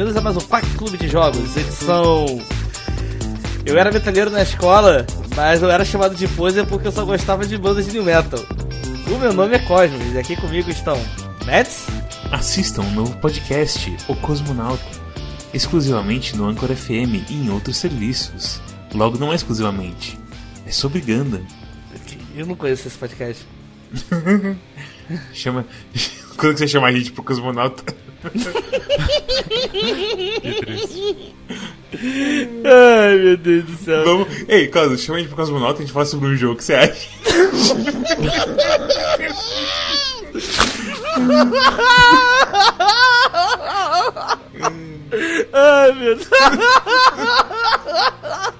Bem-vindos a mais um Pac Clube de Jogos, edição. Eu era metaleiro na escola, mas eu era chamado de poser porque eu só gostava de bandas de new metal. O meu nome é Cosmos e aqui comigo estão Mets. Assistam um novo podcast, O Cosmonauta, exclusivamente no Anchor FM e em outros serviços. Logo, não é exclusivamente, é sobre Gundam. Eu não conheço esse podcast. Chama. Quando você chama a gente pro Cosmonauta? Ai meu Deus do céu. Vamos. Ei, Cosmo, chama a gente pro Cosmonauta e a gente fala sobre um jogo. O que você acha? Ai meu Deus.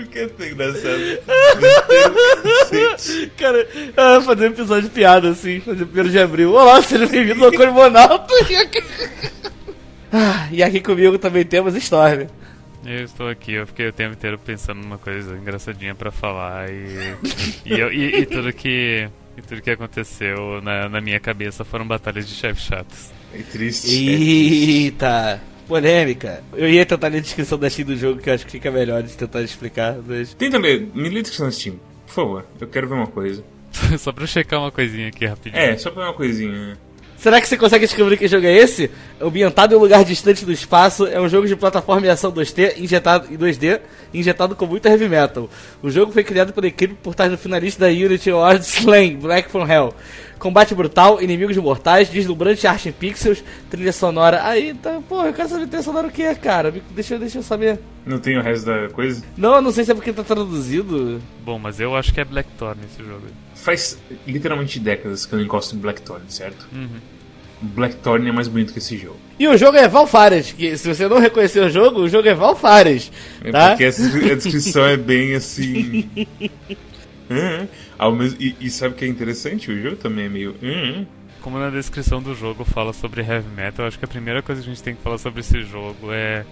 Por que é engraçado? Cara, ah, fazer um episódio de piada assim, fazer primeiro de abril. Olá, seja bem-vindo ao Cosmonauta. Ah, e aqui comigo também temos Storm. Eu estou aqui, eu fiquei o tempo inteiro pensando numa coisa engraçadinha pra falar e. e, eu- e- e tudo que. E tudo que aconteceu na, na minha cabeça foram batalhas de chefes chatos. É triste. Eita, polêmica. Eu ia tentar ler a descrição da Steam do jogo, que eu acho que fica melhor de tentar explicar, mas... Tenta ler, me lê a descrição do Steam, por favor. Eu quero ver uma coisa. Só pra eu checar uma coisinha aqui rapidinho. É, só pra ver uma coisinha. Será que você consegue descobrir que jogo é esse? Ambientado em um lugar distante do espaço, é um jogo de plataforma e ação 2D, injetado em 2D, injetado com muito heavy metal. O jogo foi criado pela equipe por trás do finalista da Unity Award Slain, Black from Hell. Combate brutal, inimigos mortais, deslumbrante arte em pixels, trilha sonora. Aí, tá, porra, eu quero saber trilha sonora o que é, cara. Deixa, eu- deixa eu saber. Não tem o resto da coisa? Não, eu não sei se é porque tá traduzido. Bom, mas eu acho que é Blackthorn esse jogo. Faz literalmente décadas que eu não encosto em Blackthorn, certo? Uhum. Blackthorn é mais bonito que esse jogo. E o jogo é Valfares, que se você não reconhecer o jogo, o jogo é Valfares. É Tá? Porque essa, a descrição é bem assim. Uhum. Ao mesmo, e, e sabe o que é interessante? O jogo também é meio. uhum. Como na descrição do jogo fala sobre heavy metal, acho que a primeira coisa que a gente tem que falar sobre esse jogo é.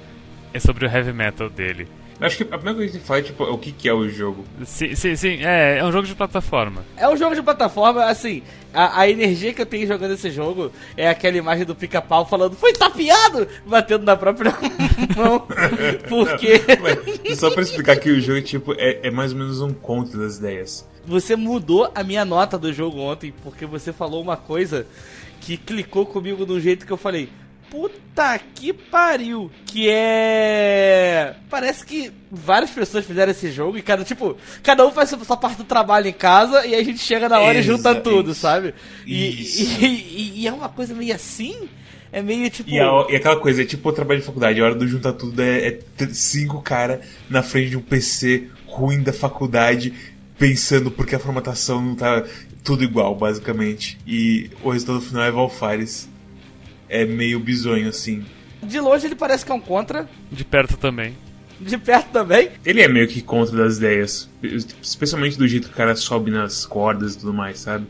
É sobre o heavy metal dele. Acho que a primeira coisa que a gente fala é tipo, o que, que é o jogo. Sim, sim, sim, é, é um jogo de plataforma. É um jogo de plataforma, assim, a, a energia que eu tenho jogando esse jogo é aquela imagem do pica-pau falando, foi tapeado! Batendo na própria mão. Porque Mas, só pra explicar que o jogo tipo, é, é mais ou menos um conto das ideias. você mudou a minha nota do jogo ontem, porque você falou uma coisa que clicou comigo de um jeito que eu falei. Puta que pariu! Que é. Parece que várias pessoas fizeram esse jogo e cada, tipo, cada um faz a sua parte do trabalho em casa e a gente chega na hora e junta Exa- tudo, isso. sabe? E, Isso. e, e- e é uma coisa meio assim? É meio tipo. E, a- e aquela coisa, é tipo o trabalho de faculdade, a hora do juntar tudo é, é cinco cara na frente de um PC ruim da faculdade, pensando porque a formatação não tá tudo igual, basicamente. E o resultado final é Valfares. É meio bizonho, assim. De longe ele parece que é um contra, De perto também. de perto também. Ele é meio que contra das ideias. Especialmente do jeito que o cara sobe nas cordas e tudo mais, sabe?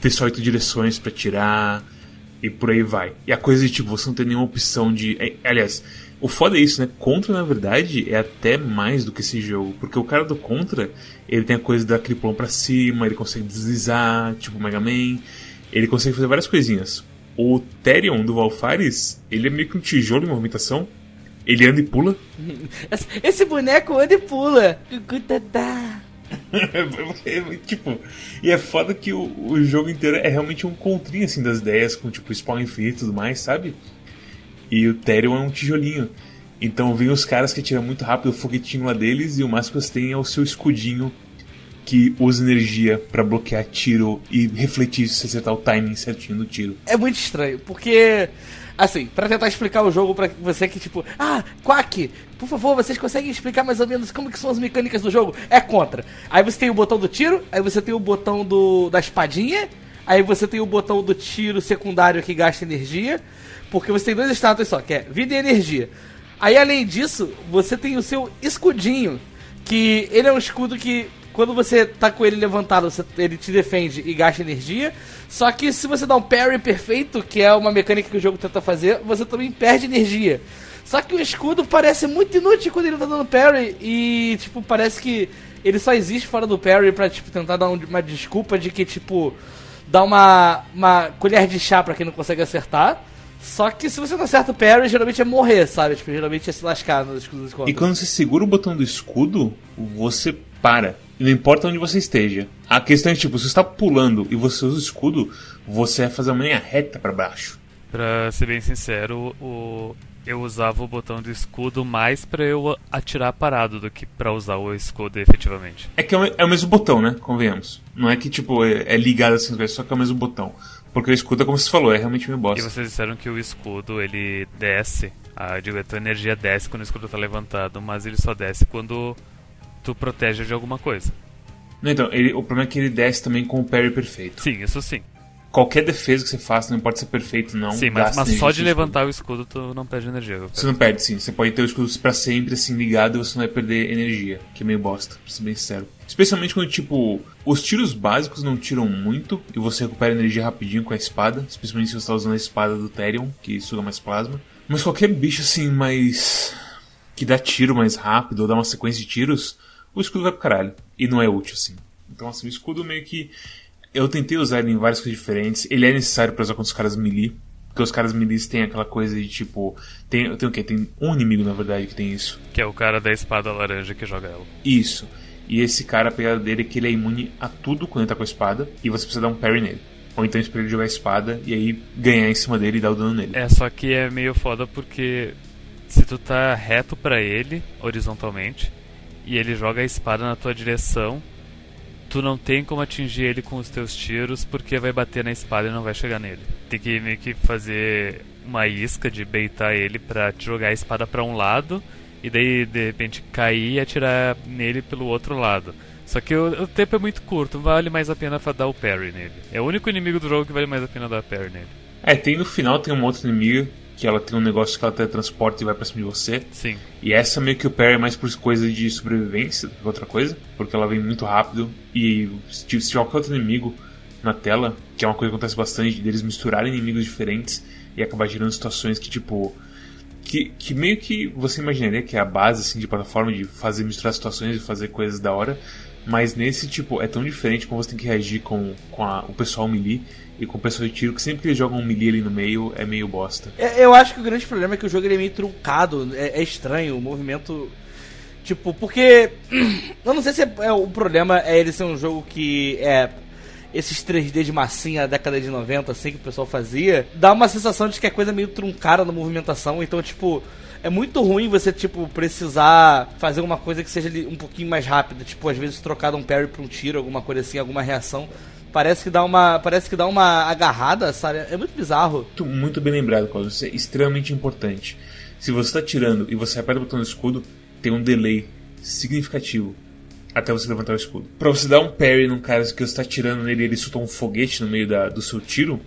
Ter só oito direções pra tirar e por aí vai. E a coisa de tipo, você não tem nenhuma opção de. é, aliás, o foda é isso, né? Contra, na verdade, é até mais do que esse jogo. Porque o cara do Contra, ele tem a coisa da cripplão pra cima, ele consegue deslizar, tipo o Mega Man. Ele consegue fazer várias coisinhas. O Therion do Valfares, ele é meio que um tijolo em movimentação. Ele anda e pula. Esse- boneco anda e pula. Cucutadá. tipo, e é foda que o, o jogo inteiro é realmente um contrinho assim das ideias, com tipo spawn infinito e tudo mais, sabe? E o Therion é um tijolinho. Então vem os caras que atiram muito rápido o foguetinho lá deles e o máximo que você tem é o seu escudinho que usa energia pra bloquear tiro e refletir se acertar o timing certinho do tiro. É muito estranho, porque. Assim, pra tentar explicar o jogo pra você que, tipo, ah, Quack, por favor, vocês conseguem explicar mais ou menos como que são as mecânicas do jogo? É contra. Aí você tem o botão do tiro, aí você tem o botão do da espadinha, aí você tem o botão do tiro secundário que gasta energia, porque você tem dois status só, que é vida e energia. Aí além disso, você tem o seu escudinho, que ele é um escudo que quando você tá com ele levantado, você- ele te defende e gasta energia. Só que se você dá um parry perfeito, que é uma mecânica que o jogo tenta fazer, você também perde energia. Só que o escudo parece muito inútil quando ele tá dando parry e, tipo, parece que ele só existe fora do parry pra, tipo, tentar dar um- uma desculpa de que, tipo, dá uma, uma colher de chá pra quem não consegue acertar. Só que se você não acerta o parry, geralmente é morrer, sabe? Tipo, geralmente é se lascar nos escudos E quando você segura o botão do escudo, você para. E não importa onde você esteja. A questão é tipo, se você está pulando e você usa o escudo, você vai fazer uma linha reta para baixo. Pra ser bem sincero, o... eu usava o botão do escudo mais pra eu atirar parado do que pra usar o escudo efetivamente. É que é o, é o mesmo botão, né? Convenhamos. Não é que tipo, é, é ligado assim, só que é o mesmo botão. Porque o escudo, como você falou, é realmente meio bosta. E vocês disseram que o escudo ele desce, a, digo, a tua energia desce quando o escudo tá levantado, mas ele só desce quando tu protege de alguma coisa. Não, então, ele, o problema é que ele desce também com o parry perfeito. Sim, isso sim. Qualquer defesa que você faça, não importa se é perfeito não. Sim, mas, mas só de levantar o escudo tu não perde energia. Você não perde, sim. Você pode ter o escudo pra sempre assim ligado e você não vai perder energia, que é meio bosta, pra ser bem sincero. Especialmente quando, tipo, os tiros básicos não tiram muito e você recupera energia rapidinho com a espada, especialmente se você está usando a espada do Therion, que suga mais plasma. Mas qualquer bicho assim mais. que dá tiro mais rápido ou dá uma sequência de tiros, o escudo vai pro caralho. E não é útil assim. Então, assim, o escudo meio que eu tentei usar ele em várias coisas diferentes. Ele é necessário para usar com os caras melee. Porque os caras melee têm aquela coisa de tipo. Tem, tem o quê? Tem um inimigo na verdade que tem isso. Que é o cara da espada laranja que joga ela. Isso. E esse cara, a pegada dele é que ele é imune a tudo quando ele tá com a espada. E você precisa dar um parry nele. Ou então esperar ele jogar a espada e aí ganhar em cima dele e dar o dano nele. É, só que é meio foda porque se tu tá reto para ele, horizontalmente, e ele joga a espada na tua direção, tu não tem como atingir ele com os teus tiros porque vai bater na espada e não vai chegar nele. Tem que meio que fazer uma isca de beitar ele pra jogar a espada para um lado e daí de repente cair e atirar nele pelo outro lado. Só que o, o, tempo é muito curto, vale mais a pena dar o parry nele. É o único inimigo do jogo que vale mais a pena dar parry nele. É, tem no final tem um outro inimigo que ela tem um negócio que ela teletransporta e vai pra cima de você. Sim. E essa meio que o parry é mais por coisa de sobrevivência do que outra coisa, porque ela vem muito rápido e se tiver qualquer outro inimigo na tela, que é uma coisa que acontece bastante, deles misturarem inimigos diferentes e acabar gerando situações que tipo que, que meio que você imaginaria que é a base assim de plataforma de fazer misturar situações e fazer coisas da hora, mas nesse tipo é tão diferente como você tem que reagir com, com a, o pessoal melee e com o pessoal de tiro, que sempre que eles jogam um melee ali no meio, é meio bosta. É, eu acho que o grande problema é que o jogo ele é meio truncado, é, é estranho, o movimento. Tipo, porque. Eu não sei se é, é, o problema é ele ser um jogo que é. Esses 3D de massinha da década de 90, assim, que o pessoal fazia, dá uma sensação de que é coisa meio truncada na movimentação. Então, tipo, é muito ruim você, tipo, precisar fazer uma coisa que seja um pouquinho mais rápida. Tipo, às vezes trocar um parry pra um tiro, alguma coisa assim, alguma reação. Parece que dá uma, parece que dá uma agarrada, sabe? É muito bizarro. Muito, muito bem lembrado, Carlos. Isso é extremamente importante. Se você está tirando e você aperta o botão do escudo, tem um delay significativo até você levantar o escudo. Para você dar um parry num cara que você está tirando nele ele solta um foguete no meio da, do seu tiro,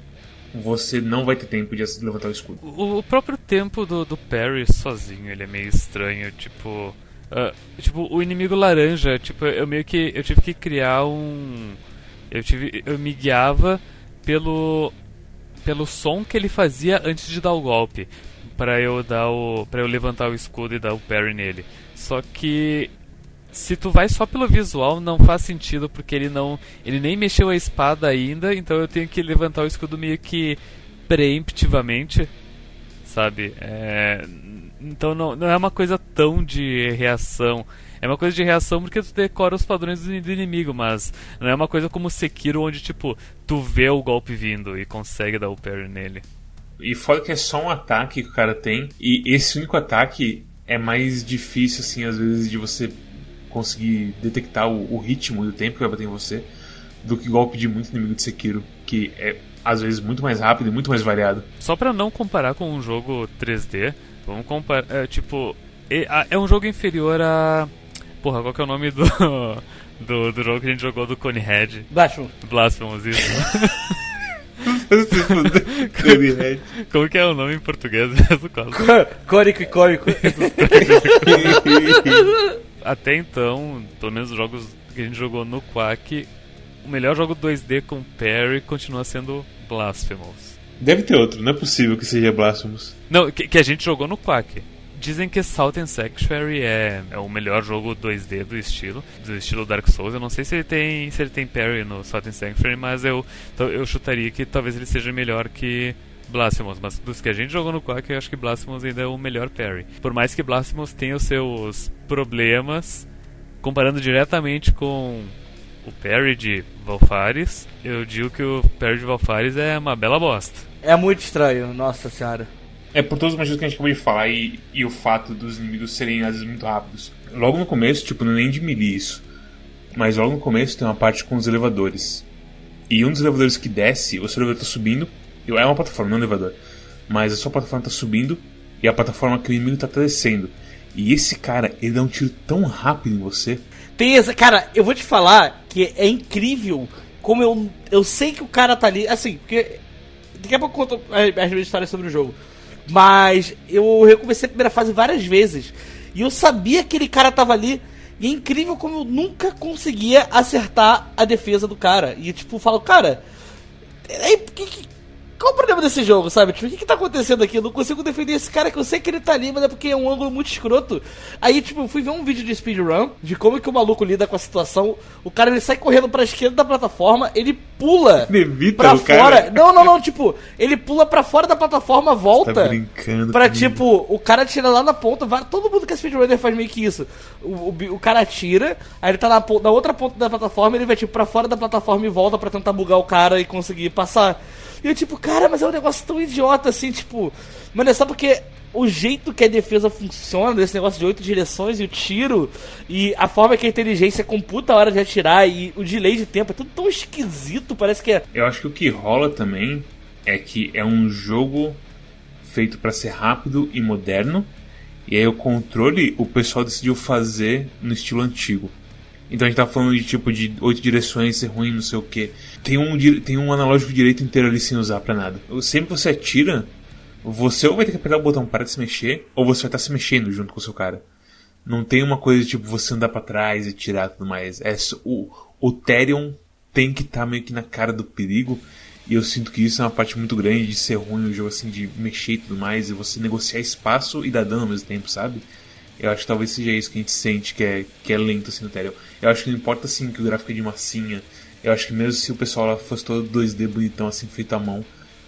você não vai ter tempo de levantar o escudo. O, o próprio tempo do, do parry sozinho, ele é meio estranho, tipo... Uh, tipo, o inimigo laranja, tipo, eu meio que... Eu tive que criar um eu, tive, eu me guiava pelo, pelo som que ele fazia antes de dar o golpe. para eu dar o. para eu levantar o escudo e dar o parry nele. Só que se tu vai só pelo visual, não faz sentido porque ele não. ele nem mexeu a espada ainda, então eu tenho que levantar o escudo meio que preemptivamente. Sabe? É, então não, não é uma coisa tão de reação. É uma coisa de reação porque tu decora os padrões do, inimigo, mas não é uma coisa como Sekiro onde, tipo, tu vê o golpe vindo e consegue dar o parry nele. E fora que é só um ataque que o cara tem, e esse único ataque é mais difícil, assim, às vezes, de você conseguir detectar o, o ritmo e o tempo que vai bater em você, do que golpe de muito inimigo de Sekiro, que é às vezes muito mais rápido e muito mais variado. Só para não comparar com um jogo 3D, vamos comparar, é, tipo, é, é um jogo inferior a Porra, qual que é o nome do, do, do jogo que a gente jogou do Conehead? Blasphemous. Blasphemous, isso. Como que é o nome em português mesmo? Córico e córico. Até então, pelo menos os jogos que a gente jogou no Quack, o melhor jogo 2D com parry continua sendo Blasphemous. Deve ter outro, não é possível que seja Blasphemous. Não, que, que a gente jogou no Quack. Dizem que Salt and Sanctuary é, é o melhor jogo 2D do estilo, do estilo Dark Souls. Eu não sei se ele tem, se ele tem parry no Salt and Sanctuary, mas eu, eu chutaria que talvez ele seja melhor que Blasphemous, mas dos que a gente jogou no Quack, eu acho que Blasphemous ainda é o melhor parry. Por mais que Blasphemous tenha os seus problemas, comparando diretamente com o parry de Valfares, eu digo que o parry de Valfares é uma bela bosta. É muito estranho, nossa senhora. É por todos os motivos que a gente acabou de falar e, e o fato dos inimigos serem às vezes muito rápidos. Logo no começo, tipo, não é nem de melee isso. Mas logo no começo tem uma parte com os elevadores. E um dos elevadores que desce, o seu elevador tá subindo. É uma plataforma, não é um elevador. Mas a sua plataforma tá subindo e a plataforma que o inimigo tá descendo. E esse cara, ele dá um tiro tão rápido em você. Tem essa. Cara, eu vou te falar que é incrível como eu, eu sei que o cara tá ali. Assim, porque. Daqui a pouco eu conto as minhas histórias sobre o jogo. Mas eu recomecei a primeira fase várias vezes. E eu sabia que aquele cara tava ali. E é incrível como eu nunca conseguia acertar a defesa do cara. E tipo, eu falo, cara. É, que, que, qual o problema desse jogo, sabe? Tipo, o que, que tá acontecendo aqui? Eu não consigo defender esse cara que eu sei que ele tá ali, mas é porque é um ângulo muito escroto. Aí, tipo, eu fui ver um vídeo de speedrun de como que o maluco lida com a situação. O cara ele sai correndo pra esquerda da plataforma, ele pula Evita pra fora. cara. Não, não, não, tipo, ele pula pra fora da plataforma, volta. Tá brincando Pra comigo. tipo, o cara tira lá na ponta, vai, todo mundo que é speedrunner faz meio que isso. O, o, o cara tira, aí ele tá na, na outra ponta da plataforma, ele vai tipo pra fora da plataforma e volta pra tentar bugar o cara e conseguir passar. E eu tipo, cara, mas é um negócio tão idiota assim, tipo. Mano, é só porque o jeito que a defesa funciona, desse negócio de oito direções e o tiro, e a forma que a inteligência computa a hora de atirar e o delay de tempo, é tudo tão esquisito, parece que é. Eu acho que o que rola também é que é um jogo feito pra ser rápido e moderno. E aí o controle o pessoal decidiu fazer no estilo antigo. Então a gente tá falando de tipo de oito direções ser ruim, não sei o que. Tem um, tem um analógico direito inteiro ali sem usar pra nada. Sempre que você atira, você ou vai ter que apertar o botão para de se mexer, ou você vai estar se mexendo junto com o seu cara. Não tem uma coisa tipo você andar pra trás e tirar tudo mais. É o, o Therion tem que estar meio que na cara do perigo. E eu sinto que isso é uma parte muito grande de ser ruim o jogo, assim, de mexer e tudo mais, e você negociar espaço e dar dano ao mesmo tempo, sabe? Eu acho que talvez seja isso que a gente sente, que é, que é lento assim no Therion. Eu acho que não importa assim que o gráfico é de massinha. Eu acho que mesmo se o pessoal lá fosse todo 2D bonitão, assim, feito à mão,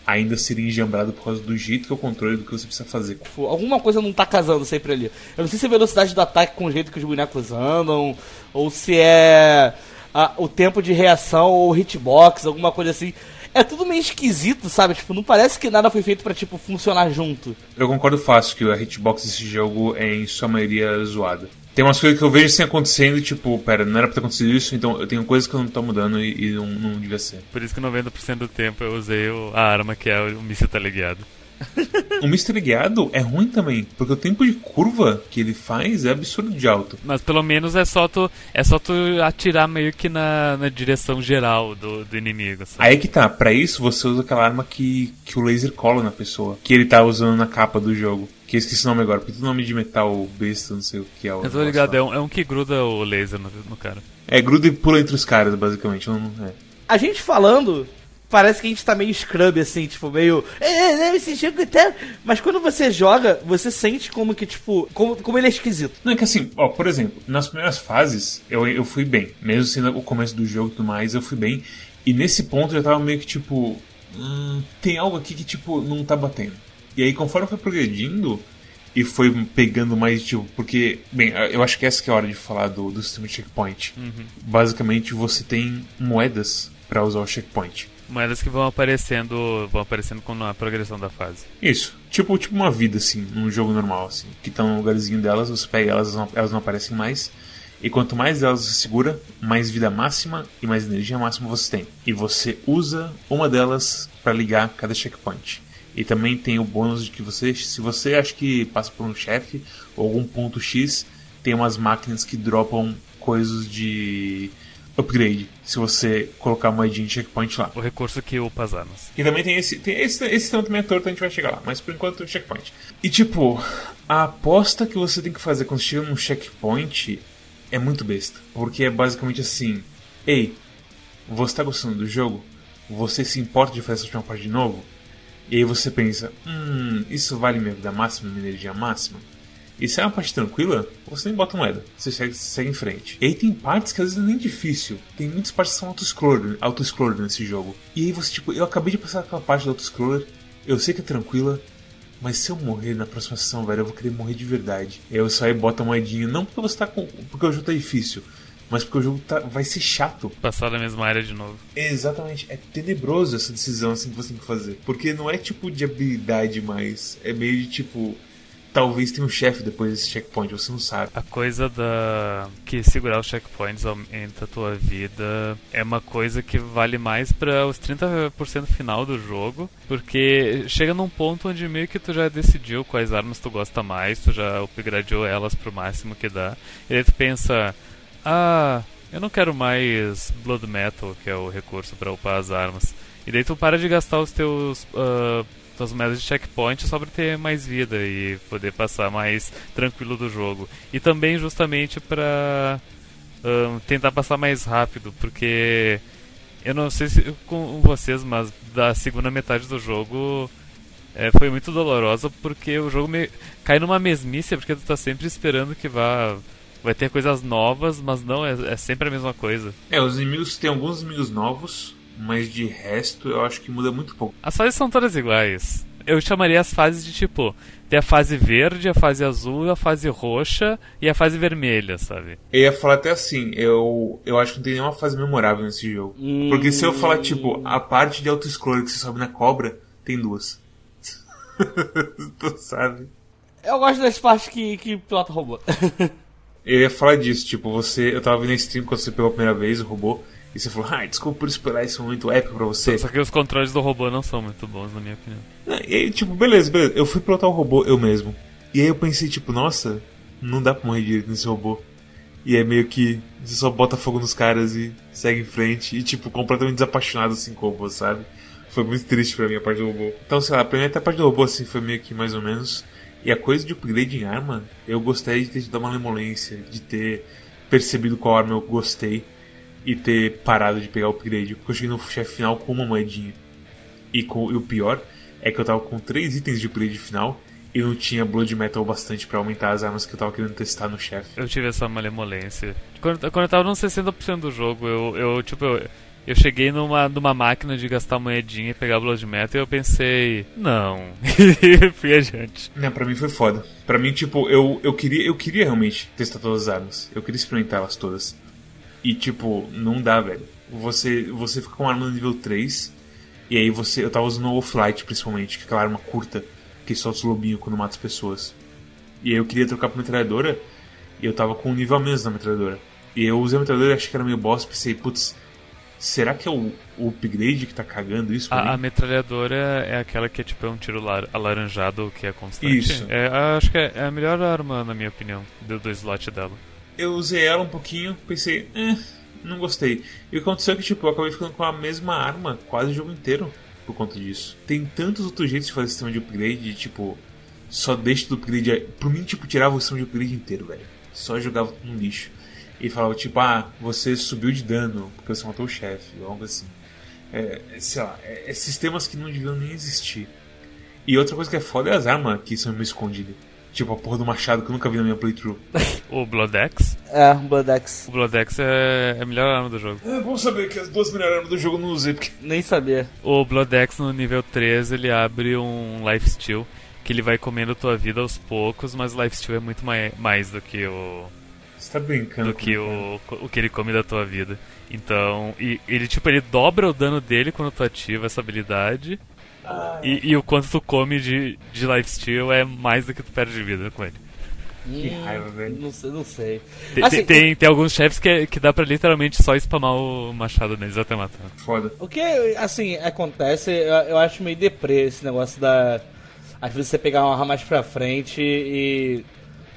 ainda seria enjambrado por causa do jeito que é o controle do que você precisa fazer. Alguma coisa não tá casando sempre ali. Eu não sei se é a velocidade do ataque com o jeito que os bonecos andam, ou se é a- o tempo de reação ou hitbox, alguma coisa assim. É tudo meio esquisito, sabe? Tipo, não parece que nada foi feito pra, tipo, funcionar junto. Eu concordo fácil que a hitbox desse jogo é em sua maioria zoada. Tem umas coisas que eu vejo assim acontecendo e tipo, pera, não era pra ter acontecido isso, então eu tenho coisas que eu não tô mudando e, e não, não devia ser. Por isso que 90% do tempo eu usei o- a arma que é o míssil teleguiado. O Mystery Guiado é ruim também, porque o tempo de curva que ele faz é absurdo de alto. Mas pelo menos é só tu, é só tu atirar meio que na, na direção geral do, do inimigo. sabe? Aí que tá, pra isso você usa aquela arma que, que o laser cola na pessoa, que ele tá usando na capa do jogo. Que eu esqueci o nome agora, porque tem nome de metal besta, não sei o que é o. Eu tô ligado, é um, é um que gruda o laser no, no cara. É, gruda e pula entre os caras, basicamente. Não, é. A gente falando, parece que a gente tá meio scrub, assim, tipo, meio. É, é, esse jogo até. Mas quando você joga, você sente como que, tipo, como, como ele é esquisito. Não, é que assim, ó, por exemplo, nas primeiras fases eu, eu fui bem. Mesmo sendo o começo do jogo e tudo mais, eu fui bem. E nesse ponto eu já tava meio que tipo. Hum, tem algo aqui que, tipo, não tá batendo. E aí, conforme foi progredindo e foi pegando mais, tipo, porque. Bem, eu acho que essa que é a hora de falar do, do sistema de checkpoint. Basicamente, você tem moedas pra usar o checkpoint. Moedas que vão aparecendo, vão aparecendo com a progressão da fase. Isso. Tipo, tipo uma vida, assim, num jogo normal, assim. Que tá no lugarzinho delas, você pega elas, elas não, elas não aparecem mais. E quanto mais delas você segura, mais vida máxima e mais energia máxima você tem. E você usa uma delas para ligar cada checkpoint. E também tem o bônus de que você, se você acha que passa por um chefe ou algum ponto X, tem umas máquinas que dropam coisas de upgrade. Se você colocar moedinha de checkpoint lá. O recurso que upa as armas. E também tem esse. Tem esse, esse tanto é torto, a gente vai chegar lá. Mas por enquanto checkpoint. E tipo, a aposta que você tem que fazer quando chega num checkpoint é muito besta. Porque é basicamente assim: Ei, você tá gostando do jogo? Você se importa de fazer essa última parte de novo? E aí você pensa: Hum, isso vale minha vida máxima, minha energia máxima? E se é uma parte tranquila, você nem bota moeda. Você segue, segue em frente. E aí tem partes que às vezes é nem difícil. Tem muitas partes que são auto-scroller auto nesse jogo. E aí você, tipo, eu acabei de passar aquela parte do auto-scroller eu sei que é tranquila, mas se eu morrer na próxima sessão, velho, eu vou querer morrer de verdade. Aí eu saio e boto a moedinha, não porque você tá com. porque o jogo tá difícil, mas porque o jogo tá, vai ser chato. Passar na mesma área de novo. Exatamente, é tenebroso essa decisão assim que você tem que fazer. Porque não é tipo de habilidade mais, é meio de tipo talvez tenha um chefe depois desse checkpoint, você não sabe. A coisa da que segurar os checkpoints aumenta a tua vida é uma coisa que vale mais para os 30% final do jogo, porque chega num ponto onde meio que tu já decidiu quais armas tu gosta mais, tu já upgradeou elas pro máximo que dá. E aí tu pensa, ah, eu não quero mais Blood Metal, que é o recurso para upar as armas. E daí tu para de gastar os teus uh, suas moedas de checkpoint para ter mais vida e poder passar mais tranquilo do jogo. E também justamente para tentar passar mais rápido, porque eu não sei se com vocês, mas da segunda metade do jogo é, foi muito dolorosa porque o jogo me... cai numa mesmice porque tu tá sempre esperando que vá vai ter coisas novas, mas não, é, é sempre a mesma coisa. É, os inimigos tem alguns inimigos novos, mas de resto eu acho que muda muito pouco. As fases são todas iguais. Eu chamaria as fases de tipo: tem a fase verde, a fase azul, a fase roxa e a fase vermelha, sabe? Eu ia falar até assim: eu, eu acho que não tem nenhuma fase memorável nesse jogo. Hum... Porque se eu falar, tipo, a parte de auto-scroller que você sobe na cobra, tem duas. tu sabe? Eu gosto das partes que, que pilota robô. eu ia falar disso, tipo, você. Eu tava vendo a stream quando você pegou a primeira vez o robô. E você falou, ah, desculpa por esperar esse momento épico pra você. Só que os controles do robô não são muito bons, na minha opinião. E aí, tipo, beleza, beleza. Eu fui pilotar o robô eu mesmo. E aí eu pensei, tipo, nossa, não dá pra morrer direito nesse robô. E é meio que você só bota fogo nos caras e segue em frente. E, tipo, completamente desapaixonado assim com o robô, sabe? Foi muito triste pra mim a parte do robô. Então, sei lá, pra mim até a parte do robô assim foi meio que mais ou menos. E a coisa de upgrade em arma, eu gostei de ter dado uma lemolência, de ter percebido qual arma eu gostei e ter parado de pegar o upgrade. Porque eu cheguei no chefe final com uma moedinha. E, com, e o pior é que eu tava com três itens de upgrade final e não tinha Blood Metal bastante para aumentar as armas que eu tava querendo testar no chefe. Eu tive essa malemolência. Quando, quando eu tava no 60% do jogo, eu, eu tipo, eu, eu cheguei numa, numa máquina de gastar moedinha e pegar Blood Metal e eu pensei, não. e fui adiante. Não, pra mim foi foda. Pra mim, tipo, eu, eu, queria, eu queria realmente testar todas as armas. Eu queria experimentá-las todas. E tipo, não dá, velho. Você, você fica com uma arma no nível 3. E aí você. Eu tava usando o Off-Light principalmente, que é aquela arma curta que solta os lobinhos quando mata as pessoas. E aí eu queria trocar pra metralhadora. E eu tava com um nível a menos na metralhadora. E eu usei a metralhadora e achei que era meio boss. Pensei, putz, será que é o, o, upgrade que tá cagando isso? A, a, metralhadora é aquela que é tipo é um tiro lar, alaranjado que é constante. Isso. É, acho que é, é, a melhor arma, na minha opinião, do, do slot dela eu usei ela um pouquinho, pensei, eh, não gostei. E aconteceu é que, tipo, eu acabei ficando com a mesma arma quase o jogo inteiro por conta disso. Tem tantos outros jeitos de fazer sistema de upgrade, de, tipo, só deixa do upgrade. Por mim, tipo, tirava o sistema de upgrade inteiro, velho. Só jogava no lixo. E falava, tipo, ah, você subiu de dano porque você matou o chefe, algo assim. É, sei lá, é, é sistemas que não deviam nem existir. E outra coisa que é foda é as armas que são meio escondidas. Tipo a porra do machado que eu nunca vi na minha playthrough. o Bloodex? É, o Bloodex. O Bloodex é, é a melhor arma do jogo. É bom saber que as duas melhores armas do jogo eu não usei. Porque... Nem sabia. O Bloodex no nível 3 ele abre um lifesteal que ele vai comendo tua vida aos poucos, mas o lifesteal é muito mai mais do que o. Você tá brincando? Do que o, o que ele come da tua vida. Então, e ele tipo, ele dobra o dano dele quando tu ativa essa habilidade. E, e, o quanto tu come de, de lifesteal é mais do que tu perde de vida com ele. Que raiva, velho. Não sei, não sei. Tem, assim, tem, o... tem, alguns chefes que, que dá pra literalmente só spamar o machado neles até matar. Foda. O que, assim, acontece, eu, eu acho meio deprê esse negócio da. Às vezes você pegar uma arma mais pra frente e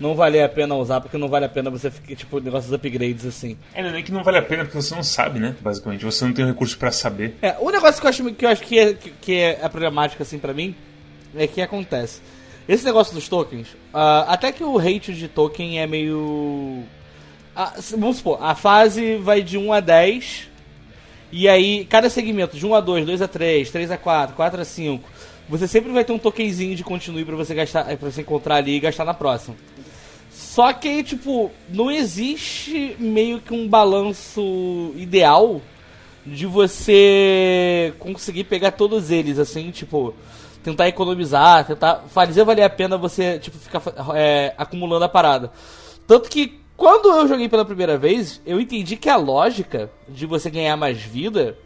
não vale a pena usar, porque não vale a pena você ficar, tipo, negócios upgrades assim. É, não é que não vale a pena porque você não sabe, né? Basicamente, você não tem o recurso para saber. É, o negócio que eu acho que, eu acho que, é, que é problemático, assim, para mim, é que acontece. Esse negócio dos tokens, uh, até que o rate de token é meio. Uh, vamos supor, a fase vai de 1 a 10. E aí, cada segmento, de 1 a 2, 2 a 3, 3 a 4, 4 a 5, você sempre vai ter um tokenzinho de continue para você gastar, para você encontrar ali e gastar na próxima. Só que, tipo, não existe meio que um balanço ideal de você conseguir pegar todos eles, assim, tipo, tentar economizar, tentar fazer valer a pena você, tipo, ficar é, acumulando a parada. Tanto que quando eu joguei pela primeira vez, eu entendi que a lógica de você ganhar mais vida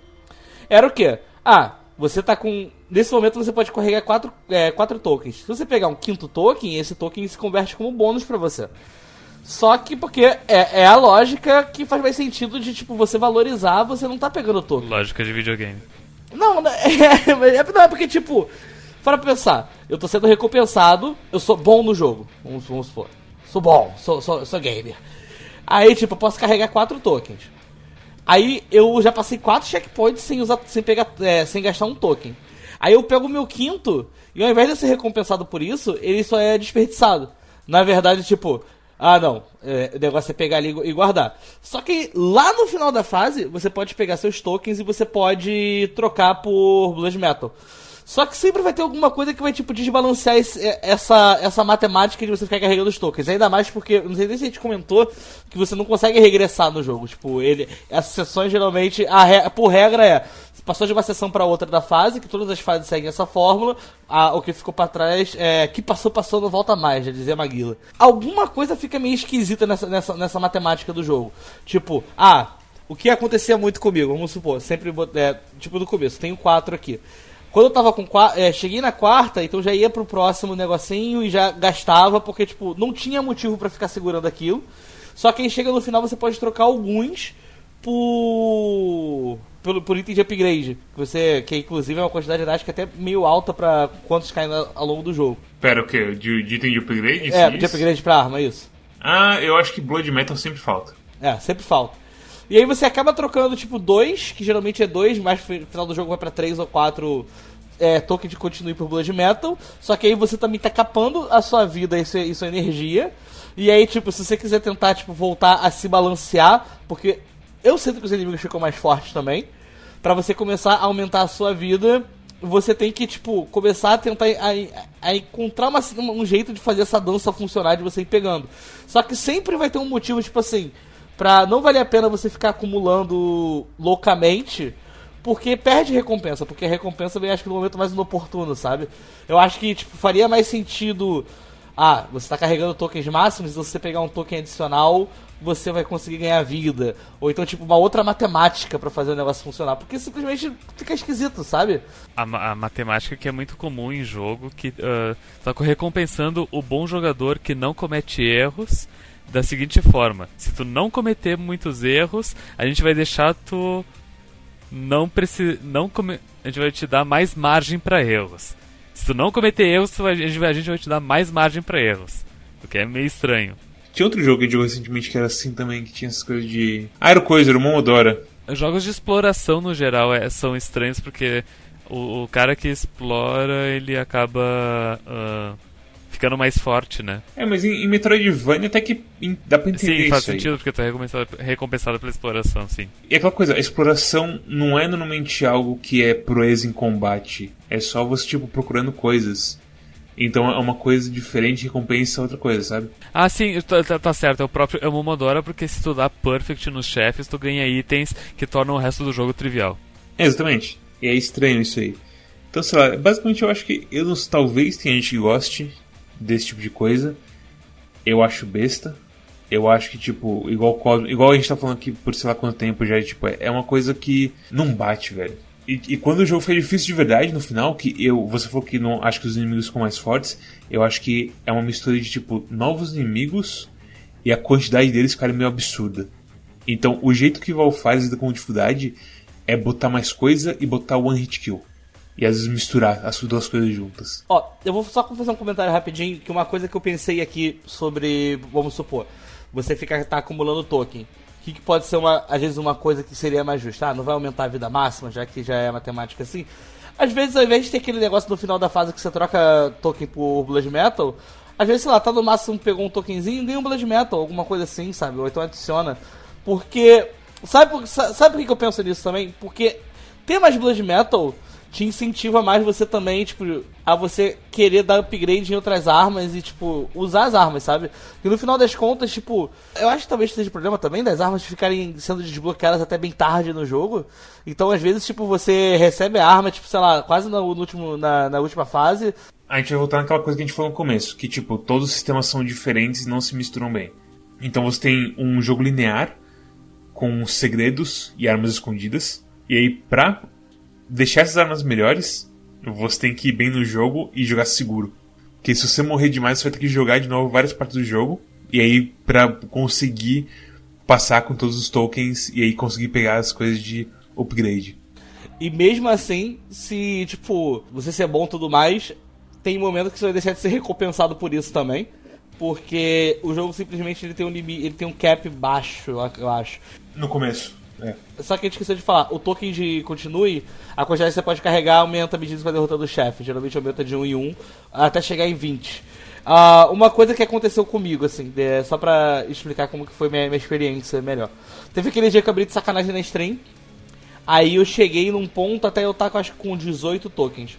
era o quê? Ah, você tá com. Nesse momento você pode carregar quatro, é, quatro tokens. Se você pegar um quinto token, esse token se converte como bônus para você. Só que porque é, é, a lógica que faz mais sentido de, tipo, você valorizar, você não tá pegando token. Lógica de videogame. Não, é, é, não, é porque, tipo, para pensar, eu tô sendo recompensado, eu sou bom no jogo, vamos, vamos supor. Sou bom, sou, sou, sou gamer. Aí, tipo, eu posso carregar quatro tokens. Aí eu já passei quatro checkpoints sem usar, sem pegar, é, sem gastar um token. Aí eu pego o meu quinto e ao invés de ser recompensado por isso, ele só é desperdiçado. Na verdade, tipo, ah, não. É, o negócio é pegar ali e guardar. Só que lá no final da fase, você pode pegar seus tokens e você pode trocar por Blood Metal. Só que sempre vai ter alguma coisa que vai, tipo, desbalancear esse, é, essa, essa matemática de você ficar carregando os tokens. Ainda mais porque, não sei nem se a gente comentou, que você não consegue regressar no jogo. Tipo, ele. As sessões geralmente, a, por regra é passou de uma sessão para outra da fase, que todas as fases seguem essa fórmula. A, o que ficou para trás é que passou, passou, não volta mais, já dizia Maguila. Alguma coisa fica meio esquisita nessa, nessa, nessa matemática do jogo. Tipo, ah, o que acontecia muito comigo, vamos supor, sempre, é, tipo no começo, tenho quatro aqui. Quando eu tava com é, cheguei na quarta, então já ia pro próximo negocinho e já gastava, porque, tipo, não tinha motivo para ficar segurando aquilo. Só que aí chega no final você pode trocar alguns por por, por item de upgrade. Que você, que inclusive é uma quantidade acho que até meio alta para quantos caem ao longo do jogo. Pera, o que? De, de item de upgrade? É, de upgrade pra arma, isso. Ah, eu acho que Blood Metal sempre falta. É, sempre falta. E aí você acaba trocando, tipo, dois, que geralmente é dois, mas no final do jogo vai para três ou quatro é, token de continue por Blood Metal. Só que aí você também tá capando a sua vida e sua, e sua energia. E aí, tipo, se você quiser tentar, tipo, voltar a se balancear, porque eu sinto que os inimigos ficam mais fortes também. para você começar a aumentar a sua vida, você tem que, tipo, começar a tentar a, a encontrar uma, um jeito de fazer essa dança funcionar, de você ir pegando. Só que sempre vai ter um motivo, tipo assim, pra não valer a pena você ficar acumulando loucamente, porque perde recompensa, porque a recompensa vem, acho que, no momento mais inoportuno, sabe? Eu acho que, tipo, faria mais sentido ah, você está carregando tokens máximos, se você pegar um token adicional, você vai conseguir ganhar vida. Ou então, tipo, uma outra matemática para fazer o negócio funcionar. Porque simplesmente fica esquisito, sabe? A, a matemática que é muito comum em jogo, que uh, tá recompensando o bom jogador que não comete erros da seguinte forma: se tu não cometer muitos erros, a gente vai deixar tu não precisa não come... a gente vai te dar mais margem para erros. Se tu não cometer erros, a gente vai te dar mais margem para erros. O que é meio estranho. Tinha outro jogo que eu jogou recentemente que era assim também, que tinha essas coisas de. Ah, era o Coisa, era Momodora. Jogos de exploração no geral é, são estranhos porque o, o, cara que explora ele acaba. Uh, ficando mais forte, né? É, mas em, em Metroidvania até que dá pra entender Sim, faz isso sentido, aí. porque tu é recompensado, recompensado pela exploração, sim. E aquela coisa, a exploração não é normalmente algo que é proeza em combate. É só você, tipo, procurando coisas. Então é uma coisa diferente, recompensa outra coisa, sabe? Ah, sim, tá, tá, tá certo. É o próprio é Momodora, porque se tu dá perfect nos chefes, tu ganha itens que tornam o resto do jogo trivial. É, exatamente. E é estranho isso aí. Então, sei lá, basicamente eu acho que eu talvez tenha gente que goste, desse tipo de coisa. Eu acho besta. Eu acho que, tipo, igual, igual a gente tá falando aqui por sei lá quanto tempo já, tipo, é uma coisa que não bate, velho. E, e, quando o jogo foi difícil de verdade no final, que eu. Você falou que não acho que os inimigos ficam mais fortes. Eu acho que é uma mistura de tipo novos inimigos e a quantidade deles ficarem meio absurda. Então o jeito que o Val faz com dificuldade é botar mais coisa e botar one hit kill e às vezes misturar as duas coisas juntas. Ó, eu vou só fazer um comentário rapidinho, que uma coisa que eu pensei aqui sobre, vamos supor, você fica tá acumulando token. O que, que, pode ser uma, às vezes uma coisa que seria mais justa? Ah, não vai aumentar a vida máxima, já que já é matemática assim. Às vezes, ao invés de ter aquele negócio no final da fase que você troca token por Blood Metal, às vezes, sei lá, tá no máximo, pegou um tokenzinho e ganha um Blood Metal, alguma coisa assim, sabe? Ou então adiciona. Porque. Sabe, sabe por que eu penso nisso também? Porque ter mais Blood Metal te incentiva mais você também, tipo, a você querer dar upgrade em outras armas e, tipo, usar as armas, sabe? E no final das contas, tipo, eu acho que talvez seja problema também das armas ficarem sendo desbloqueadas até bem tarde no jogo. Então, às vezes, tipo, você recebe a arma, tipo, sei lá, quase no, último, na, na última fase. A gente vai voltar naquela coisa que a gente falou no começo, que, tipo, todos os sistemas são diferentes e não se misturam bem. Então você tem um jogo linear com segredos e armas escondidas. E aí, pra deixar essas armas melhores, você tem que ir bem no jogo e jogar seguro. Porque se você morrer demais, você vai ter que jogar de novo várias partes do jogo. E aí, pra conseguir passar com todos os tokens e aí conseguir pegar as coisas de upgrade. E mesmo assim, se, tipo, você ser bom e tudo mais, tem momento que você vai deixar de ser recompensado por isso também. Porque o jogo simplesmente ele tem um limite, ele tem um cap baixo, eu acho. No começo. É. Só que a gente esqueceu de falar, o token de continue, a quantidade que você pode carregar aumenta à medida que você vai derrotando o chefe. Geralmente aumenta de 1 em 1 até chegar em 20. Uh, ah, uma coisa que aconteceu comigo, assim, é, só pra explicar como que foi minha, minha experiência melhor. Teve aquele dia que eu abri de sacanagem na stream. Aí eu cheguei num ponto até eu estar com, acho, com 18 tokens.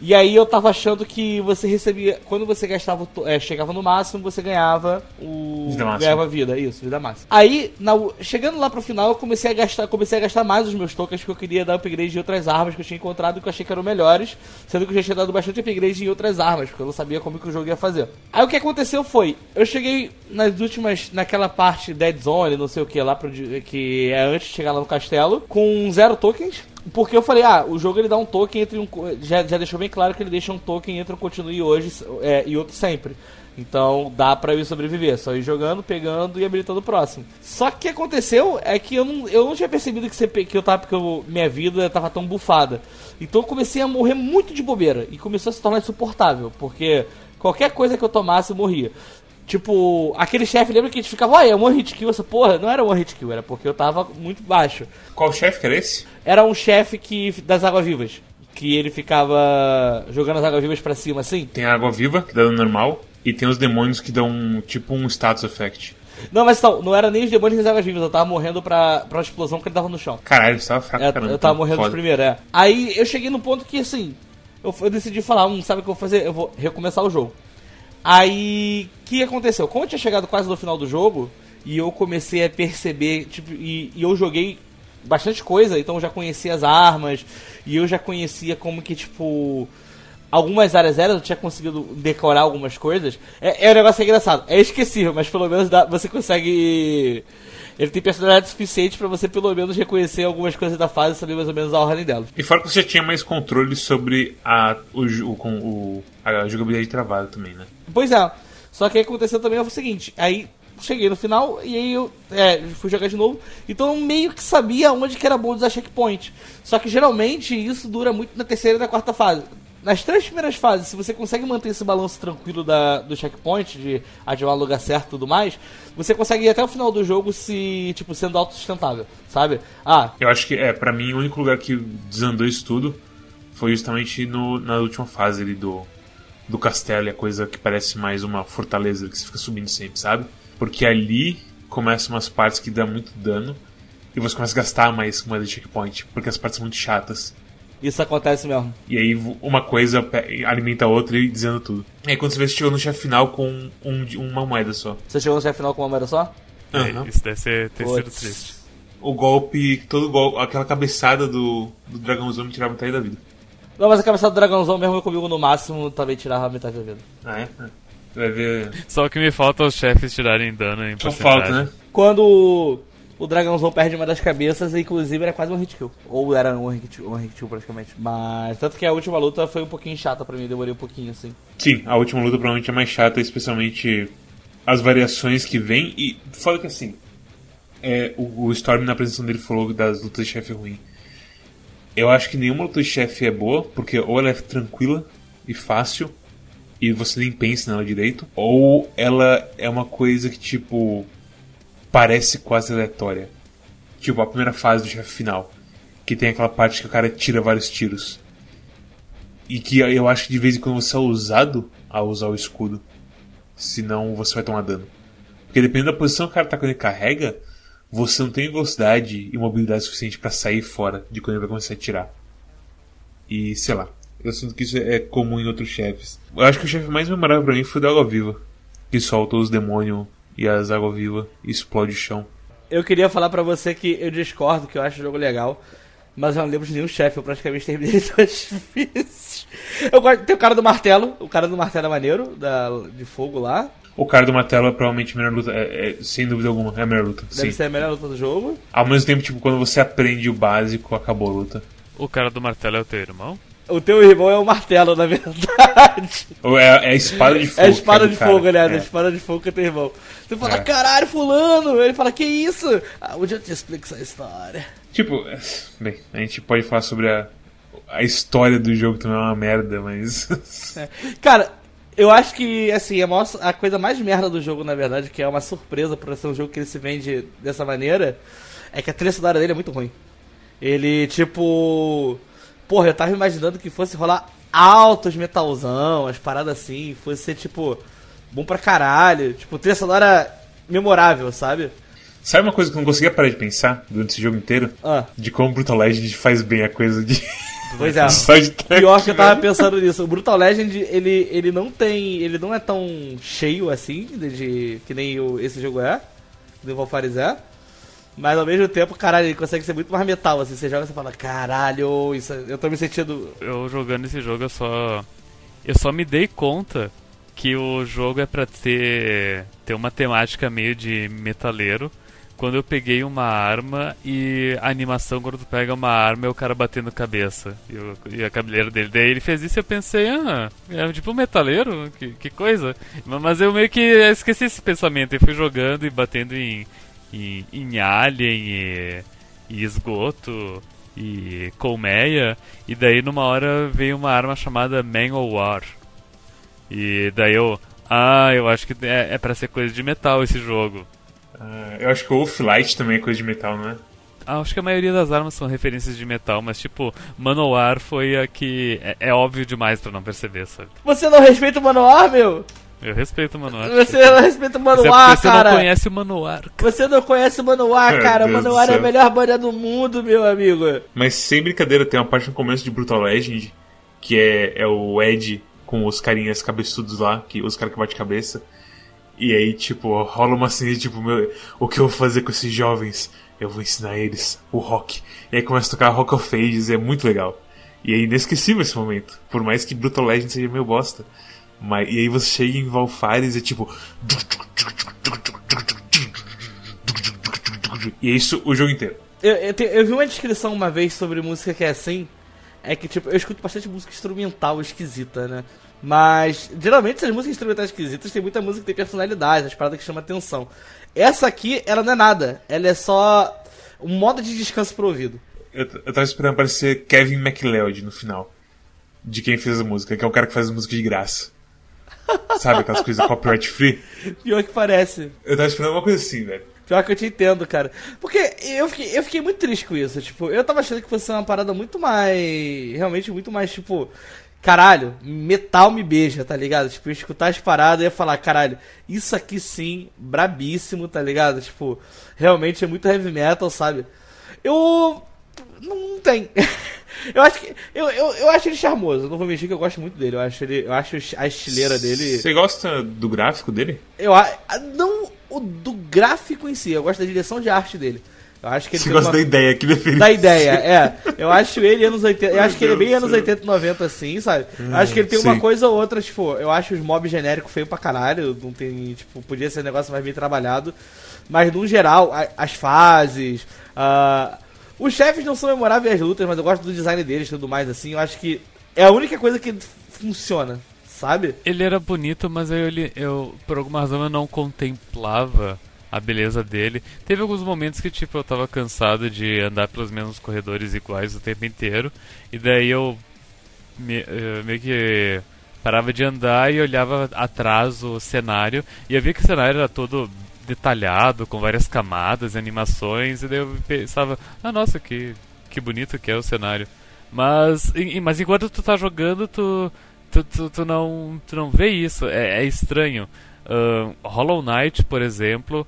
E aí eu tava achando que você recebia. Quando você gastava. É, chegava no máximo, você ganhava o. Vida máxima. Ganhava vida, isso, vida máxima. Aí, na, chegando lá pro final, eu comecei a gastar. Comecei a gastar mais os meus tokens porque eu queria dar upgrade de outras armas que eu tinha encontrado que eu achei que eram melhores. Sendo que eu já tinha dado bastante upgrade em outras armas, porque eu não sabia como que o jogo ia fazer. Aí o que aconteceu foi, eu cheguei nas últimas. naquela parte Dead Zone, não sei o que, lá pro, que é antes de chegar lá no castelo, com zero tokens. Porque eu falei, ah, o jogo ele dá um token entre um. Já, já deixou bem claro que ele deixa um token entre um continue hoje é, e outro sempre. Então dá pra eu sobreviver, só ir jogando, pegando e habilitando o próximo. Só que o que aconteceu é que eu não, eu não tinha percebido que, você, que eu tava, porque eu, minha vida tava tão bufada. Então eu comecei a morrer muito de bobeira e começou a se tornar insuportável, porque qualquer coisa que eu tomasse eu morria. Tipo, aquele chefe, lembra que a gente ficava, olha, é um one hit kill, essa porra. Não era um one hit kill, era porque eu tava muito baixo. Qual chefe que era esse? Era um chefe que das águas-vivas. Que ele ficava jogando as águas-vivas pra cima, assim. Tem a água-viva, que dá dano normal, e tem os demônios que dão tipo um status effect. Não, mas não, não era nem os demônios nem as águas-vivas, eu tava morrendo pra, pra uma explosão que ele tava no chão. Caralho, você tava fraco, é, caramba. Eu tava morrendo de primeiro, é. Aí eu cheguei no ponto que, assim, eu, eu decidi falar, hum, sabe o que eu vou fazer? Eu vou recomeçar o jogo. Aí, o que aconteceu? Como eu tinha chegado quase no final do jogo, e eu comecei a perceber, tipo, e, e eu joguei bastante coisa, então eu já conhecia as armas, e eu já conhecia como que, tipo, algumas áreas eram, eu tinha conseguido decorar algumas coisas. É, é um negócio engraçado, é esquecível, mas pelo menos dá, você consegue ele tem personalidade suficiente para você pelo menos reconhecer algumas coisas da fase e saber mais ou menos a ordem delas. E fora que você tinha mais controle sobre a, o, o, o a jogabilidade travada também, né? Pois é. Só que aconteceu também foi o seguinte, aí cheguei no final e aí eu é, fui jogar de novo. Então eu meio que sabia onde que era bom usar checkpoint. Só que geralmente isso dura muito na terceira e na quarta fase nas três primeiras fases, se você consegue manter esse balanço tranquilo da, do checkpoint, de ativar o lugar certo e tudo mais, você consegue ir até o final do jogo se, tipo, sendo autossustentável, sabe? Ah. Eu acho que, é, para mim, o único lugar que desandou isso tudo foi justamente no, na última fase ali do, do castelo, e a coisa que parece mais uma fortaleza que você fica subindo sempre, sabe? Porque ali começam umas partes que dão muito dano e você começa a gastar mais moeda de checkpoint, porque as partes são muito chatas. Isso acontece mesmo. E aí uma coisa alimenta a outra e dizendo tudo. E aí quando você vê, você chegou no chefe final com um, uma moeda só. Você chegou no chefe final com uma moeda só? Uhum. É, isso deve ser ter sido triste. O golpe, todo golpe, aquela cabeçada do, do dragãozão me tirava metade da vida. Não, mas a cabeçada do dragãozão mesmo comigo no máximo também tirava metade da vida. Ah, é? é. Vai ver. Só o que me falta é os chefes tirarem dano em Só falta, né? Quando o dragãozão perde uma das cabeças, e inclusive era quase um hit kill. Ou era um hit, um hit kill praticamente. Mas tanto que a última luta foi um pouquinho chata pra mim, demorei um pouquinho assim. Sim, a última luta provavelmente é mais chata, especialmente as variações que vem. E fala que assim, é, o, o Storm na apresentação dele falou das lutas de chefe ruim. Eu acho que nenhuma luta de chefe é boa, porque ou ela é tranquila e fácil, e você nem pensa nela direito, ou ela é uma coisa que tipo parece quase aleatória. Tipo, a primeira fase do chefe final. Que tem aquela parte que o cara tira vários tiros. E que eu acho que de vez em quando você é ousado a usar o escudo. Senão você vai tomar dano. Porque dependendo da posição que o cara tá quando ele carrega, você não tem velocidade e mobilidade suficiente para sair fora de quando ele vai começar a tirar. E sei lá, eu sinto que isso é comum em outros chefes. Eu acho que o chefe mais memorável pra mim foi o da Água Viva, que solta os demônios e as águas vivas e explode o chão. Eu queria falar pra você que eu discordo, que eu acho o jogo legal. Mas eu não lembro de nenhum chefe, eu praticamente terminei duas vezes. Eu gosto, tem o cara do martelo, o cara do martelo é maneiro, da, de fogo lá. O cara do martelo é provavelmente a melhor luta, é, é, sem dúvida alguma, é a melhor luta. Deve sim. ser a melhor luta do jogo. Ao mesmo tempo, tipo, quando você aprende o básico, acabou a luta. O cara do martelo é o teu irmão? O teu irmão é o martelo, na verdade. Ou é, é a espada de fogo. É a espada é de cara. fogo, aliás, É. a espada de fogo que é teu irmão. Você fala, É. caralho, fulano! Ele fala, que isso? Ah, onde eu te explico essa história? Tipo, é, bem, a gente pode falar sobre a, a história do jogo também é uma merda, mas. Cara, eu acho que, assim, a, maior- a coisa mais merda do jogo, na verdade, que é uma surpresa por ser um jogo que ele se vende dessa maneira, é que a trilha sonora dele é muito ruim. Ele, tipo. Porra, eu tava imaginando que fosse rolar altos metalzão, as paradas assim, fosse ser, tipo, bom pra caralho. Tipo, trilha sonora memorável, sabe? Sabe uma coisa que eu não conseguia parar de pensar durante esse jogo inteiro? Ah, De como Brutal Legend faz bem a coisa de. pois é. Pior que eu tava né? pensando nisso. O Brutal Legend, ele, ele não tem. Ele não é tão cheio assim, de, de- que nem o, esse jogo é. Que nem o Valfaris é. Mas ao mesmo tempo, caralho, ele consegue ser muito mais metal, assim. Você joga e você fala, caralho, isso, é- eu tô me sentindo. Eu jogando esse jogo, eu só. Eu só me dei conta que o jogo é pra ter. ter uma temática meio de metaleiro. Quando eu peguei uma arma e a animação quando tu pega uma arma é o cara batendo cabeça e, o- e a cabeleira dele. Daí ele fez isso e eu pensei, ah, é tipo um metaleiro? Que, que coisa. Ma- Mas eu meio que esqueci esse pensamento e fui jogando e batendo em, em, em alien e, e esgoto e colmeia. E daí numa hora veio uma arma chamada Man of War. E daí eu, ah, eu acho que é, é pra ser coisa de metal esse jogo. Ah, eu acho que o Wolflight também é coisa de metal, não é? Ah, acho que a maioria das armas são referências de metal, mas tipo, Manowar foi a que é, é óbvio demais pra não perceber, sabe? Você não respeita o Manoar, meu? Eu respeito o Manowar. Você não respeita o é Manoar, você cara. não conhece o Manowar. Você não conhece o Manoar, cara. O Deus Manoar é a melhor banda do mundo, meu amigo. Mas sem brincadeira, tem uma parte no começo de Brutal Legend que é, é o Ed com os carinhas cabeçudos lá, que os caras que bate cabeça. E aí, tipo, rola uma cena tipo, meu, o que eu vou fazer com esses jovens? Eu vou ensinar eles o rock. E aí começa a tocar Rock of Ages, é muito legal. E é inesquecível esse momento. Por mais que Brutal Legend seja meio bosta. Mas, e aí você chega em Valfares e é tipo. E é isso o jogo inteiro. Eu, eu, te- eu vi uma descrição uma vez sobre música que é assim. É que, tipo, eu escuto bastante música instrumental esquisita, né? Mas, geralmente, essas músicas instrumentais esquisitas tem muita música que tem personalidade, as paradas que chamam atenção. Essa aqui, ela não é nada. Ela é só um modo de descanso pro ouvido. Eu, eu tava esperando aparecer Kevin MacLeod no final. De quem fez a música, que é o cara que faz a música de graça. Sabe aquelas coisas copyright free? Pior que parece. Eu tava esperando uma coisa assim, velho. Pior que eu te entendo, cara. Porque eu fiquei, eu fiquei muito triste com isso. Tipo, eu tava achando que fosse uma parada muito mais. Realmente muito mais, tipo. Caralho, metal me beija, tá ligado? Tipo, eu ia escutar as paradas e ia falar, caralho, isso aqui sim, brabíssimo, tá ligado? Tipo, realmente é muito heavy metal, sabe? Eu. Não tem. eu acho que. Eu, eu, eu acho ele charmoso, não vou mentir que eu gosto muito dele. Eu acho, ele, eu acho a estileira dele. Você gosta do gráfico dele? Eu não o do gráfico em si, eu gosto da direção de arte dele. Eu acho que ele Você gosta uma- da ideia que defende. da ideia, é. Eu acho ele anos 80. Eu acho que ele é bem anos do céu. 80 90 assim, sabe? Eu acho que ele tem uma sim. coisa ou outra, tipo, eu acho os mobs genéricos feio pra caralho. Não tem, tipo, podia ser um negócio mais bem trabalhado. Mas no geral, a- as fases. ah, os chefes não são memoráveis as lutas, mas eu gosto do design deles e tudo mais, assim. Eu acho que é a única coisa que funciona, sabe? Ele era bonito, mas eu, ele- eu por alguma razão eu não contemplava a beleza dele. Teve alguns momentos que tipo eu tava cansado de andar pelos mesmos corredores iguais o tempo inteiro e daí eu me- eh, meio que parava de andar e olhava atrás o cenário e eu via que o cenário era todo detalhado, com várias camadas, animações, e daí eu pensava, ah nossa, que, que bonito que é o cenário. Mas, em- mas enquanto tu tá jogando, tu, tu, tu, tu não, tu não vê isso, é, é estranho. Ahn, Hollow Knight, por exemplo,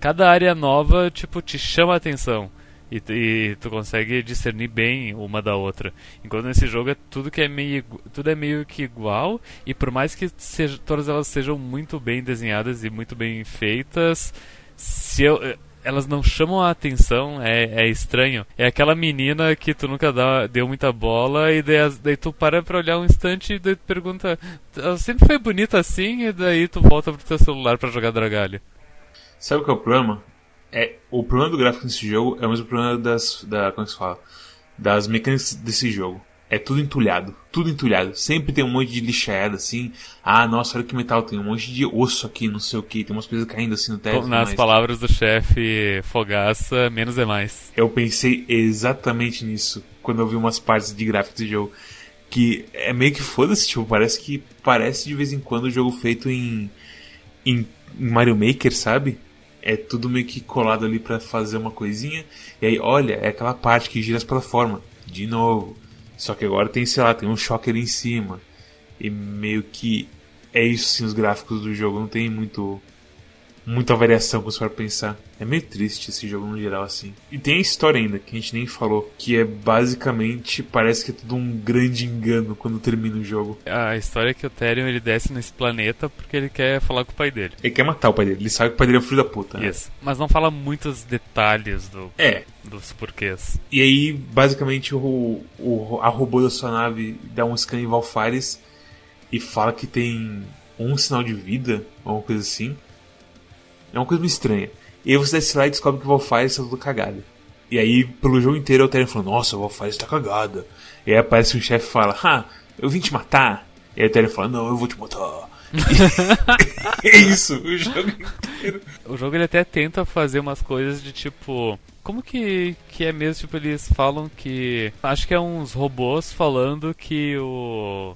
cada área nova, tipo, te chama a atenção. E, e, tu consegue discernir bem uma da outra. Enquanto nesse jogo é tudo que é meio tudo é meio que igual e por mais que seja, todas elas sejam muito bem desenhadas e muito bem feitas, se eu, elas não chamam a atenção, é, é estranho. É aquela menina que tu nunca dá, deu muita bola e daí, daí tu para pra olhar um instante e daí tu pergunta, ela sempre foi bonita assim e daí tu volta pro teu celular para jogar dragalho. Sabe que é o problema? É o problema do gráfico desse jogo é o mesmo problema das da como é se fala? Das mecânicas desse jogo. É tudo entulhado tudo entulhado. Sempre tem um monte de lixada assim. Ah nossa olha que metal tem um monte de osso aqui não sei o que tem umas coisas caindo assim no teto nas palavras do chefe Fogaça menos é mais. Eu pensei exatamente nisso quando eu vi umas partes de gráfico desse jogo que é meio que foda-se tipo parece que parece de vez em quando o jogo feito em em Mario Maker sabe é tudo meio que colado ali para fazer uma coisinha. E aí, olha, é aquela parte que gira as plataformas. De novo. Só que agora tem, sei lá, tem um shocker em cima. E meio que é isso sim os gráficos do jogo. Não tem muito muita variação quando você for pensar. É meio triste esse jogo no geral, assim. E tem a história ainda, que a gente nem falou, que é basicamente, parece que é tudo um grande engano quando termina o jogo. A história é que o Therion ele desce nesse planeta porque ele quer falar com o pai dele. Ele quer matar o pai dele, ele sabe que o pai dele é o filho da puta. Né? Isso, mas não fala muitos detalhes do, é. dos porquês. E aí, basicamente, o, o, a robô da sua nave dá um scan em Valfares e fala que tem um sinal de vida, ou alguma coisa assim. É uma coisa meio estranha. E aí você desce lá e descobre que o Valfire está tudo cagado. E aí, pelo jogo inteiro, o Terry falando, nossa, o Valfire está cagada. E aí aparece um chefe e fala, ah, eu vim te matar. E aí o Terry fala, não, eu vou te matar. é isso, o jogo inteiro. O jogo ele até tenta fazer umas coisas de tipo. Como que, que é mesmo? Tipo, eles falam que. Acho que é uns robôs falando que o.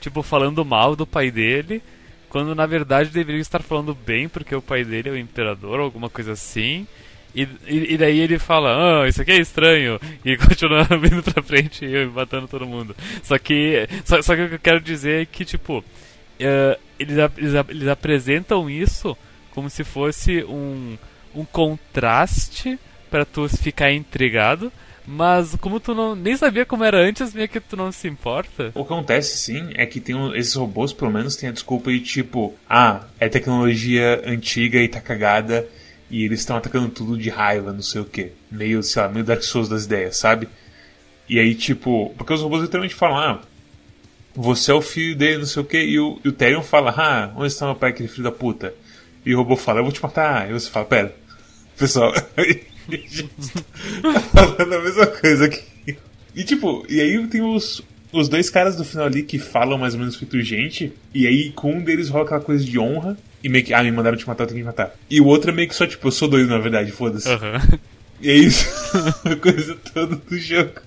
Tipo, falando mal do pai dele quando na verdade deveria estar falando bem, porque o pai dele é o imperador, ou alguma coisa assim. E, e, e, daí ele fala, ah, isso aqui é estranho, e continua vindo pra frente e matando todo mundo. Só que, só, só que o que eu quero dizer é que, tipo, uh, eles, eles, eles apresentam isso como se fosse um, um contraste para tu ficar intrigado, mas como tu não nem sabia como era antes, meio que tu não se importa. O que acontece sim é que tem um, esses robôs pelo menos têm a desculpa de tipo, ah, é tecnologia antiga e tá cagada e eles estão atacando tudo de raiva, não sei o que. Meio, sei lá, meio Dark Souls das ideias, sabe? E aí, tipo, porque os robôs literalmente falam, ah, você é o filho dele, não sei o que, e o, e o fala, ah, onde está meu pai, aquele filho da puta? E o robô fala, eu vou te matar. E você fala, pera, pessoal, tá falando a mesma coisa aqui. E tipo, e aí tem os, os dois caras do final ali que falam mais ou menos feito gente, e aí com um deles rola aquela coisa de honra, e meio que, ah, me mandaram te matar, eu tenho que matar. E o outro é meio que só, tipo, eu sou doido na verdade, foda-se. Uhum. E é isso, a coisa toda do jogo.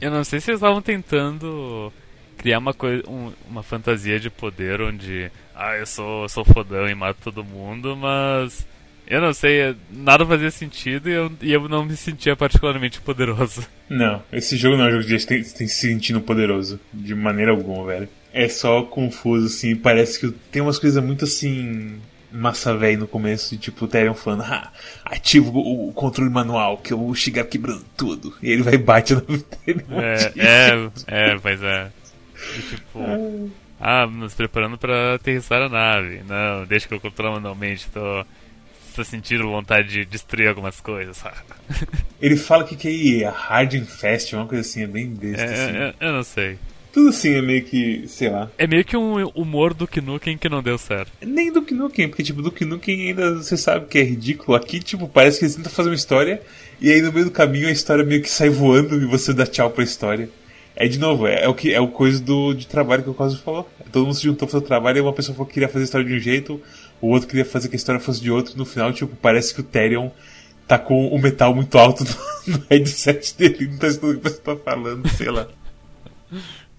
Eu não sei se eles estavam tentando criar uma coisa, um, uma fantasia de poder onde, ah, eu sou, sou fodão e mato todo mundo, mas eu não sei, nada fazia sentido e eu, e eu não me sentia particularmente poderoso. Não, esse jogo não é um jogo de gente tem, tem se sentindo poderoso, de maneira alguma, velho. É só confuso, assim, parece que tem umas coisas muito assim. Massa velho no começo, tipo o Therion falando, ah, ativa o, o, controle manual, que eu vou chegar quebrando tudo. E ele vai e bate na dele. É, é, é, pois é. E, tipo, ah, nos preparando para aterrissar a nave. Não, deixa que eu controlo manualmente, tô tá sentindo vontade de destruir algumas coisas. Ele fala que que é Hard and Fast, uma coisa assim, é bem besta. É, assim. eu, eu não sei. Tudo assim é meio que, sei lá. É meio que um humor do Knuckles que não deu certo. Nem do Knuckles, porque tipo, do Knuckles ainda você sabe que é ridículo. Aqui, tipo, parece que eles tentam fazer uma história e aí no meio do caminho a história meio que sai voando e você dá tchau pra história. É de novo, é, é o que é o coisa do de trabalho que o Cosmo falou. Todo mundo se juntou pra fazer o trabalho e uma pessoa falou que queria fazer a história de um jeito, o outro queria fazer que a história fosse de outro, no final, tipo, parece que o Therion tá com o metal muito alto no, no headset dele, não tá escutando o que você tá falando, sei lá.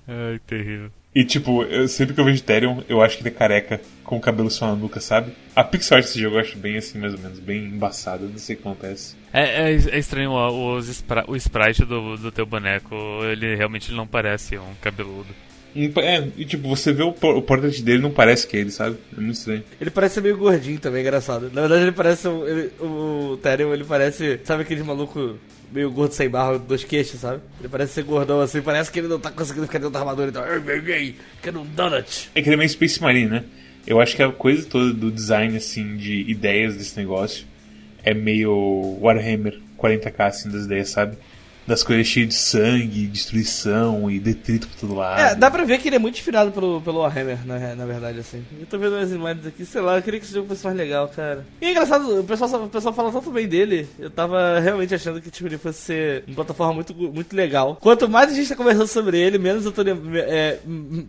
Ai, terrível. E tipo, eu, sempre que eu vejo Therion, eu acho que ele é careca, com o cabelo só na nuca, sabe? A pixel art desse jogo eu acho bem assim, mais ou menos, bem embaçada, não sei o que acontece. É, é, é estranho o, o sprite do, do teu boneco, ele realmente não parece um cabeludo. É, e tipo, você vê o, o portrait dele não parece que é ele, sabe? É muito estranho. Ele parece meio gordinho também, engraçado. Na verdade, ele parece. Ele, o Tyrion, ele parece. Sabe aquele maluco meio gordo sem barro, dois queixos, sabe? Ele parece ser gordão assim, parece que ele não tá conseguindo ficar dentro da armadura então. Quero um donut. É que ele é meio Space Marine, né? Eu acho que a coisa toda do design, assim, de ideias desse negócio é meio Warhammer 40k, assim, das ideias, sabe? Das coisas cheias de sangue, destruição e detrito por todo lado. É, dá pra ver que ele é muito inspirado pelo, pelo Warhammer, na, na verdade, assim. Eu tô vendo as imagens aqui, sei lá, eu queria que esse jogo fosse mais legal, cara. E é engraçado, o pessoal, o pessoal fala tanto bem dele, eu tava realmente achando que tipo, ele fosse ser uma plataforma muito, muito legal. Quanto mais a gente tá conversando sobre ele, menos eu tô, é,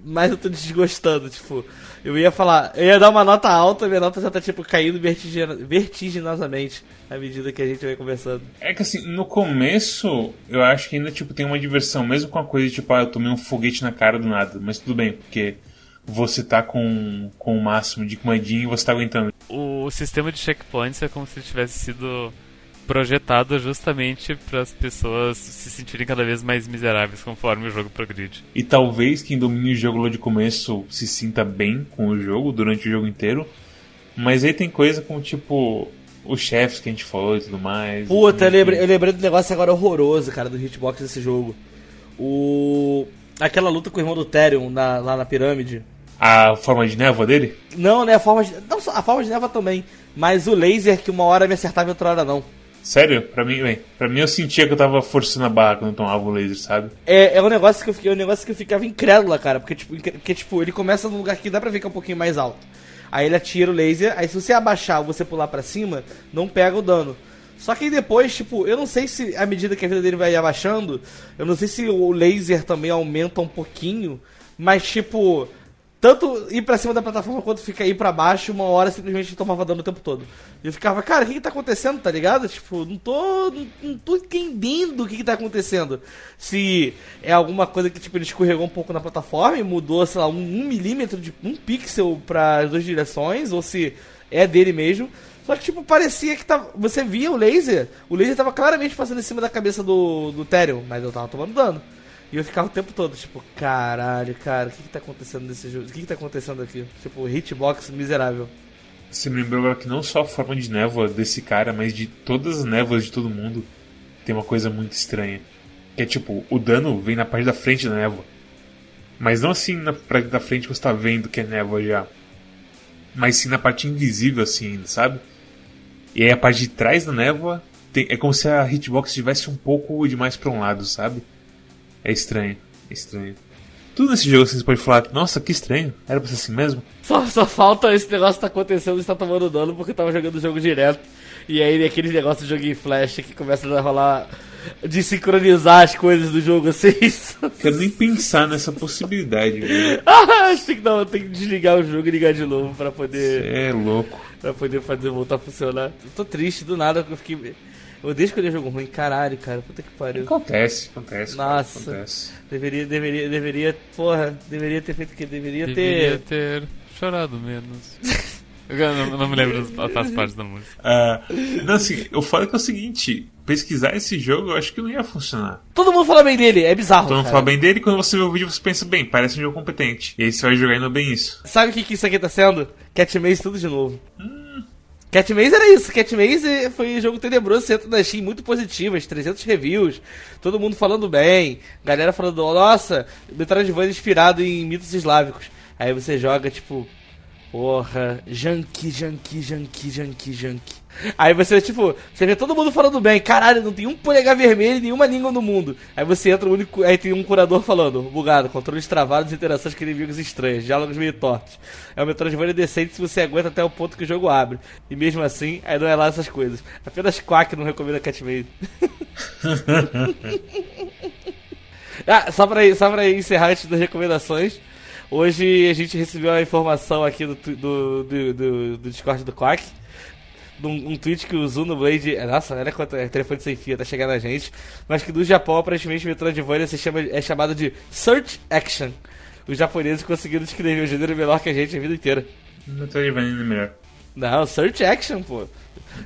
mais eu tô desgostando, tipo... Eu ia falar, eu ia dar uma nota alta, minha nota já tá tipo caindo vertiginosamente à medida que a gente vai conversando. É que assim, no começo, eu acho que ainda tipo tem uma diversão, mesmo com a coisa tipo, ah, eu tomei um foguete na cara do nada, mas tudo bem, porque você tá com, com o máximo de comandinho e você tá aguentando. O sistema de checkpoints é como se tivesse sido projetado justamente para as pessoas se sentirem cada vez mais miseráveis conforme o jogo progride. E talvez quem domine o jogo lá de começo se sinta bem com o jogo durante o jogo inteiro. Mas aí tem coisa como tipo os chefes que a gente falou e tudo mais. Puta, eu lembrei, eu lembrei do negócio agora horroroso, cara, do hitbox desse jogo. O. Aquela luta com o irmão do Therion na, lá na pirâmide. A forma de névoa dele? Não, né? A forma de. Não, a forma de névoa também. Mas o laser que uma hora me acertava e outra hora não. Sério? Pra mim, bem, pra mim eu sentia que eu tava forçando a barra quando eu tomava o laser, sabe? É, é um negócio que eu fiquei, é um negócio que eu ficava incrédula, cara, porque tipo, porque, tipo, ele começa num lugar que dá pra ver que é um pouquinho mais alto. Aí ele atira o laser, aí se você abaixar ou você pular para cima, não pega o dano. Só que depois, tipo, eu não sei se à medida que a vida dele vai abaixando, eu não sei se o laser também aumenta um pouquinho, mas tipo, tanto ir pra cima da plataforma quanto ficar ir pra baixo, uma hora simplesmente tomava dano o tempo todo. E eu ficava, cara, o que, que tá acontecendo, tá ligado? Tipo, não tô. Não, não tô entendendo o que, que tá acontecendo. Se é alguma coisa que, tipo, ele escorregou um pouco na plataforma e mudou, sei lá, um, um milímetro de um pixel para as duas direções, ou se é dele mesmo. Só que, tipo, parecia que tava. Você via o laser, o laser tava claramente passando em cima da cabeça do, do Therion, mas eu tava tomando dano. E eu ficava o tempo todo, tipo, caralho, cara, o que que tá acontecendo nesse jogo? O que que tá acontecendo aqui? Tipo, hitbox miserável. Você me lembrou agora que não só a forma de névoa desse cara, mas de todas as névoas de todo mundo, tem uma coisa muito estranha. Que é tipo, o dano vem na parte da frente da névoa. Mas não assim na parte da frente você tá vendo que é névoa já. Mas sim na parte invisível assim sabe? E aí a parte de trás da névoa tem, é como se a hitbox estivesse um pouco demais para um lado, sabe? É estranho, é estranho. Tudo nesse jogo assim, você pode falar, nossa, que estranho, era pra ser assim mesmo? Só, só falta esse negócio tá acontecendo e está tomando dano porque tava jogando o jogo direto. E aí aquele negócio de jogo em flash que começa a rolar de sincronizar as coisas do jogo assim. Quero nem pensar nessa possibilidade, velho. ah, acho que não, tem que desligar o jogo e ligar de novo pra poder. Você é louco. Pra poder fazer voltar a funcionar. Eu tô triste do nada, eu fiquei. Eu odeio escolher jogo ruim, caralho, cara. Puta que pariu. Acontece, acontece. Nossa. Cara, acontece. Deveria, deveria, deveria. Porra, deveria ter feito o que? Deveria, Deveria ter. ter chorado menos. Eu não, não me lembro das partes da música. Uh, não, assim, eu falo que é o seguinte: pesquisar esse jogo eu acho que não ia funcionar. Todo mundo fala bem dele, é bizarro. Todo mundo fala bem dele e quando você vê o vídeo você pensa, bem, parece um jogo competente. E aí você vai jogar indo bem isso. Sabe o que, que isso aqui tá sendo? Cat Maze tudo de novo. Hum. Cat Maze era isso. Cat Maze foi um jogo tenebroso, centro da Steam, muito positivas, 300 reviews, todo mundo falando bem, galera falando, nossa, Metroidvania inspirado em mitos eslávicos. Aí você joga, tipo, porra, junkie, junkie, junkie, junkie, junkie. Aí você, tipo, você vê todo mundo falando bem, caralho, não tem um polegar vermelho nenhuma língua no mundo. Aí você entra, o único, aí tem um curador falando, bugado, controles travados, interações com inimigos estranhos, diálogos meio tortos. É um Metroidvania decente se você aguenta até o ponto que o jogo abre. E mesmo assim, aí não é lá essas coisas. Apenas Quack não recomenda Catmade. ah, só pra, só pra encerrar antes das recomendações. Hoje a gente recebeu a informação aqui do, do, do, do, do Discord do Quack um, um tweet que o Zuno Blade. Nossa, olha quanto é telefone sem fio, tá chegando a gente. Mas que do Japão, aparentemente, Metroidvania se chama, é chamado de Search Action. Os japoneses conseguiram descrever o gênero melhor que a gente a vida inteira. Metroidvania é melhor. Não, Search Action, pô.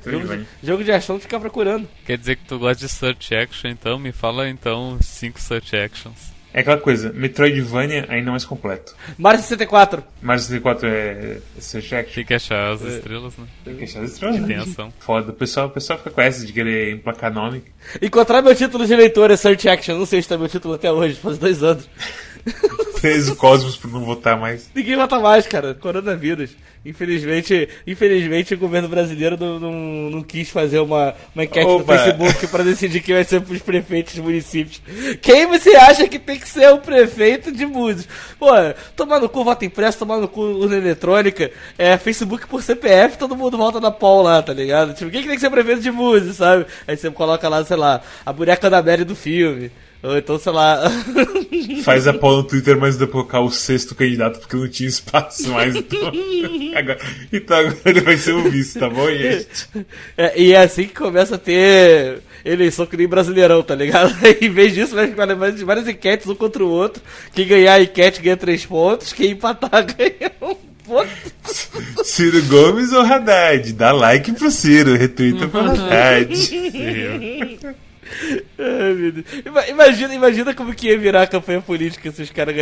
Jogo de, jogo de ação ficar procurando. Quer dizer que tu gosta de Search Action, então? Me fala então cinco Search Actions. É aquela coisa, Metroidvania ainda mais completo. Mario 64. Mario 64 é Search Action. Tem que achar as estrelas, né? Tem que achar as estrelas, né? tem ação. Foda. O pessoal, o pessoal fica com essa de querer emplacar nome. Encontrar meu título de leitor é Search Action. Não sei se tá meu título até hoje, faz dois anos. Fez o Cosmos por não votar mais. Ninguém mata mais, cara. Coronavírus. Infelizmente, infelizmente o governo brasileiro não, não, não quis fazer uma, uma enquete Opa. no Facebook pra decidir quem vai ser pros prefeitos dos municípios. Quem você acha que tem que ser o prefeito de Búzios? Pô, tomar no cu voto impresso, tomar no cu urna eletrônica, é Facebook por CPF, todo mundo volta na pau lá, tá ligado? Tipo, quem que tem que ser prefeito de Búzios, sabe? Aí você coloca lá, sei lá, a boneca da Mary do filme. Ou então, sei lá. Faz a pau no Twitter, mas deu pra colocar o sexto candidato porque não tinha espaço mais. Então agora, então agora ele vai ser o vice, tá bom, gente? É, e é assim que começa a ter eleição que nem brasileirão, tá ligado? em vez disso, vai ficar levando várias enquetes um contra o outro. Quem ganhar a enquete ganha três pontos, quem empatar ganha um ponto. Ciro Gomes ou Haddad? Dá like pro Ciro, retweeta pro Haddad. Ai, Imagina, imagina como que ia virar a campanha política se os caras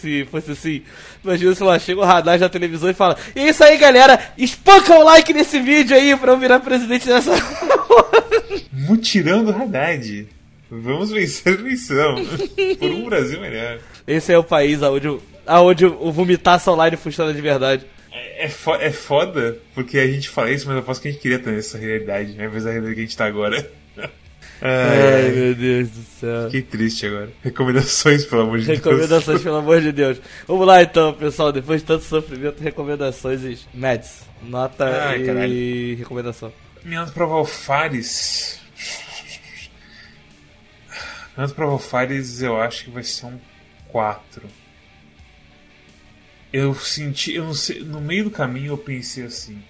se fosse assim. Imagina, sei lá, chega o Haddad na televisão e fala: E é isso aí, galera, espanca o like nesse vídeo aí pra eu virar presidente dessa. Mutirão do Haddad. Vamos vencer a eleição. Por um Brasil melhor. Esse é o país aonde, o- aonde o vomitaço online funciona de verdade. É, é, é foda, porque a gente fala isso, mas eu aposto que a gente queria ter essa realidade, ao invés da realidade que a gente tá agora. Ai, ai, meu Deus do céu. fiquei triste agora. Recomendações, pelo amor de Deus. Recomendações, pelo amor de Deus. Vamos lá então, pessoal. Depois de tanto sofrimento, recomendações e Mads. Nota Ai, e caralho. recomendação. Minha nota pra Valfares. Minha nota pra Valfares eu acho que vai ser um 4. Eu senti, eu não sei, no meio do caminho eu pensei assim: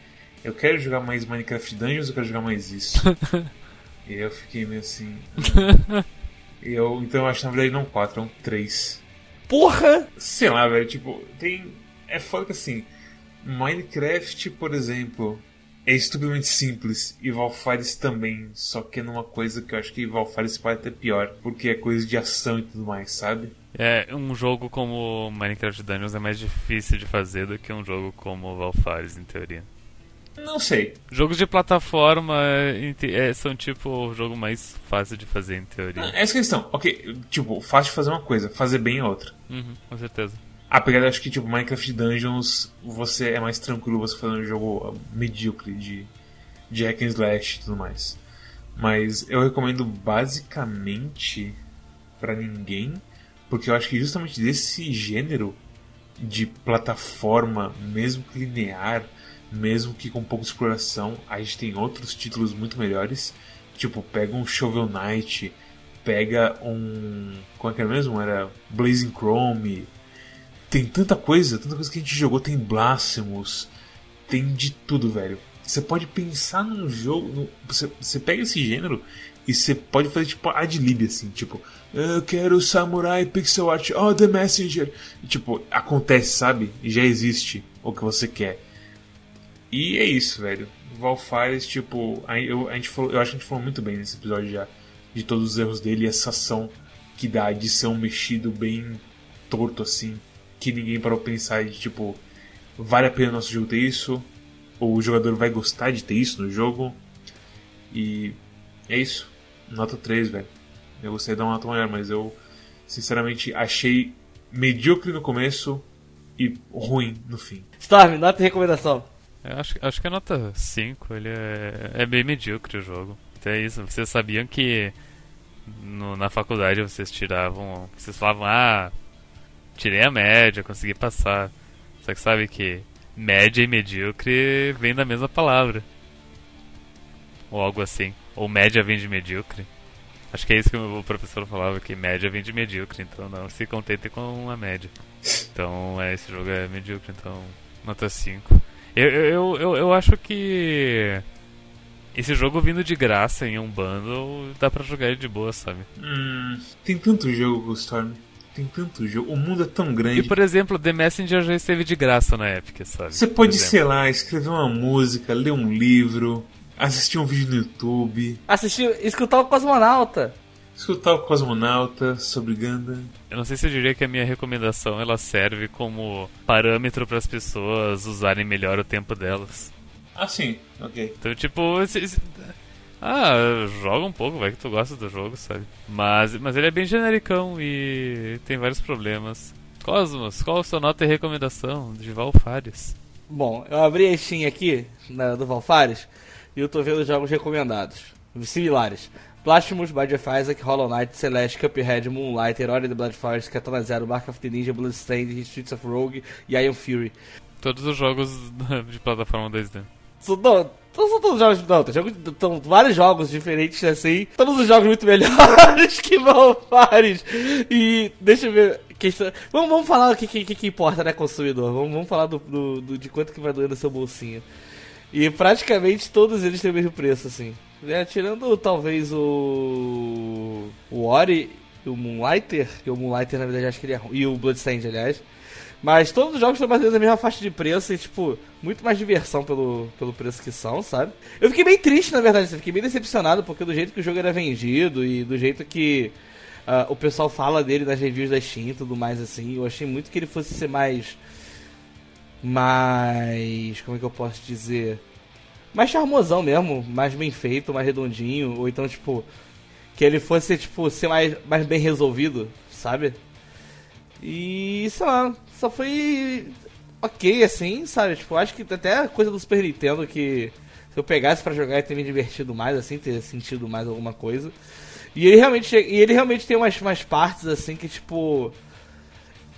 eu quero jogar mais Minecraft Dungeons, eu quero jogar mais isso. e eu fiquei meio assim. eu, então eu acho que na verdade não um 4, é um 3. Porra! Sei lá, velho, tipo, tem. É foda que assim. Minecraft, por exemplo, é estupidamente simples. E Valfares também. Só que é numa coisa que eu acho que Valfares pode até pior. Porque é coisa de ação e tudo mais, sabe? É, um jogo como Minecraft Dungeons é mais difícil de fazer do que um jogo como Valfares, em teoria. Não sei. Jogos de plataforma é, são tipo o jogo mais fácil de fazer, em teoria. Essa é a questão. Ok, tipo, fácil de fazer uma coisa, fazer bem é outra. Uhum, com certeza. Apesar de acho que, tipo, Minecraft Dungeons, você é mais tranquilo você fazer um jogo uh, medíocre de, de hack and slash e tudo mais. Mas eu recomendo basicamente pra ninguém, porque eu acho que justamente desse gênero de plataforma, mesmo que linear, mesmo que com pouca exploração, a gente tem outros títulos muito melhores. Tipo, pega um Shovel Knight, pega um. Como é que era mesmo? Era Blazing Chrome. Tem tanta coisa, tanta coisa que a gente jogou. Tem Blasphemous, tem de tudo, velho. Você pode pensar num jogo. você, você pega esse gênero e você pode fazer tipo ad lib, assim, tipo, eu quero Samurai Pixel Art, oh, The Messenger. E, tipo, acontece, sabe? Já existe o que você quer. E é isso, velho. Valfares, tipo, a, eu, a gente falou, eu acho que a gente falou muito bem nesse episódio já de todos os erros dele e essa ação que dá de ser um mexido bem torto assim, que ninguém parou pensar de tipo, vale a pena nosso jogo ter isso? Ou o jogador vai gostar de ter isso no jogo? E é isso. Nota 3, velho. Eu gostaria de dar uma nota maior, mas eu sinceramente achei medíocre no começo e ruim no fim. Storm, nota e recomendação. Eu acho, acho que é nota 5, ele é, é bem medíocre o jogo. Então é isso, vocês sabiam que no- na faculdade vocês tiravam. Vocês falavam, ah, tirei a média, consegui passar. Só que sabe que média e medíocre vem da mesma palavra. Ou algo assim. Ou média vem de medíocre. Acho que é isso que o professor falava, que média vem de medíocre, então não se contente com a média. Então é, esse jogo é medíocre, então nota 5. Eu, eu, eu, eu acho que esse jogo vindo de graça em um bundle dá pra jogar ele de boa, sabe? Hum, tem tanto jogo, Storm. Tem tanto jogo. O mundo é tão E grande. por exemplo, The Messenger já esteve de graça na Epic, sabe? Você pode, sei lá, escrever uma música, ler um livro, assistir um vídeo no YouTube. Assistir, escutar o Cosmonauta. Escutar o Cosmonauta sobre Gundam. Eu não sei se eu diria que a minha recomendação ela serve como parâmetro para as pessoas usarem melhor o tempo delas. Ah, sim, ok. Então, tipo, se- se- ah, joga um pouco, vai que tu gosta do jogo, sabe? Mas, mas ele é bem genericão e tem vários problemas. Cosmos, qual a sua nota e recomendação de Val Fares? Bom, eu abri a Steam aqui, na, do Valfares, e eu tô vendo jogos recomendados, similares. Blasphemous, Binding of Isaac, Hollow Knight, Celeste, Cuphead, Moonlight, Herói the Blood Forest, Katana Zero, Mark of the Ninja, Bloodstained, Streets of Rogue e Iron Fury. Todos os jogos de plataforma 2D. São, não, não são todos jogos, não, tem jogos, são vários jogos diferentes assim, todos os jogos muito melhores que Valfares. E deixa eu ver, questão, vamos, vamos falar o que, que, que importa, né, consumidor? Vamos, vamos falar do, do- do- de quanto que vai doer no seu bolsinho. E praticamente todos eles têm o mesmo preço, assim. Né? Tirando talvez o. O Ori e o Moonlighter, que o Moonlighter na verdade acho que ele é ruim, e o Bloodstained, aliás. Mas todos os jogos estão mais ou menos na mesma faixa de preço e, tipo, muito mais diversão pelo, pelo preço que são, sabe? Eu fiquei bem triste, na verdade, eu fiquei bem decepcionado, porque do jeito que o jogo era vendido e do jeito que ah, o pessoal fala dele nas reviews da Steam e tudo mais, assim, eu achei muito que ele fosse ser mais. Mais. Como é que eu posso dizer? Mais charmosão mesmo, mais bem feito, mais redondinho, ou então, tipo. Que ele fosse, tipo, ser mais, mais bem resolvido, sabe? E, sei lá, só foi ok, assim, sabe? Tipo, acho que até a coisa do Super Nintendo que se eu pegasse pra jogar ia ter me divertido mais, assim, ter sentido mais alguma coisa. E ele realmente, e ele realmente tem umas, umas partes, assim, que, tipo...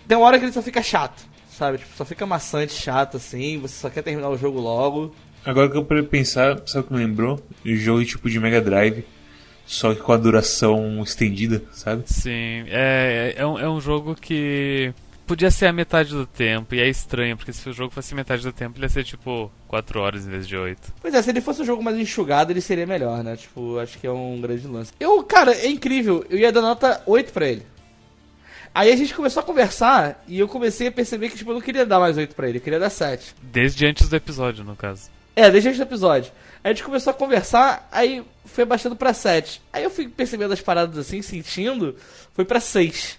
Tem uma hora que ele só fica chato, sabe? Tipo, só fica maçante, chato, assim, você só quer terminar o jogo logo. Agora que eu parei pensar, sabe o que me lembrou? O jogo tipo de Mega Drive, só que com a duração estendida, sabe? Sim, é, é, um, é um jogo que podia ser a metade do tempo, e é estranho, porque se o jogo fosse metade do tempo, ele ia ser tipo 4 horas em vez de 8. Pois é, se ele fosse um jogo mais enxugado, ele seria melhor, né? Tipo, acho que é um grande lance. Eu, cara, é incrível. Eu ia dar nota 8 pra ele. Aí a gente começou a conversar e eu comecei a perceber que, tipo, eu não queria dar mais 8 pra ele, eu queria dar 7. Desde antes do episódio, no caso. É, desde antes do episódio. Aí a gente começou a conversar, aí foi baixando pra 7. Aí eu fui percebendo as paradas assim, sentindo, foi pra 6.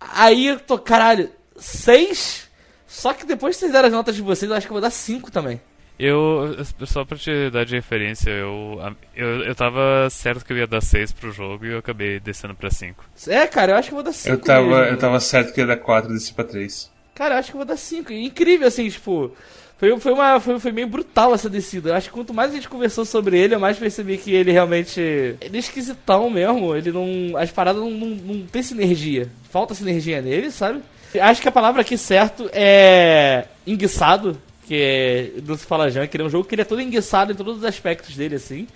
Aí eu tô, caralho, 6? Só que depois que vocês deram as notas de vocês, eu acho que eu vou dar 5 também. Eu, só pra te dar de referência, eu, eu, eu tava certo que eu ia dar 6 pro jogo e eu acabei descendo pra 5. É, cara, eu acho que eu vou dar 5 Eu tava, eu tava certo que ia dar 4 desse pra 3. Cara, eu acho que eu vou dar 5. Incrível, assim, tipo. Foi, foi, uma, foi, foi meio brutal essa descida. Eu acho que quanto mais a gente conversou sobre ele, eu mais percebi que ele realmente. Ele é esquisitão mesmo. Ele não. As paradas não, não, não tem sinergia. Falta sinergia nele, sabe? Acho que a palavra aqui certo é. enguiçado. Que é. Não se fala já, que ele é um jogo que ele é todo enguiçado em todos os aspectos dele, assim.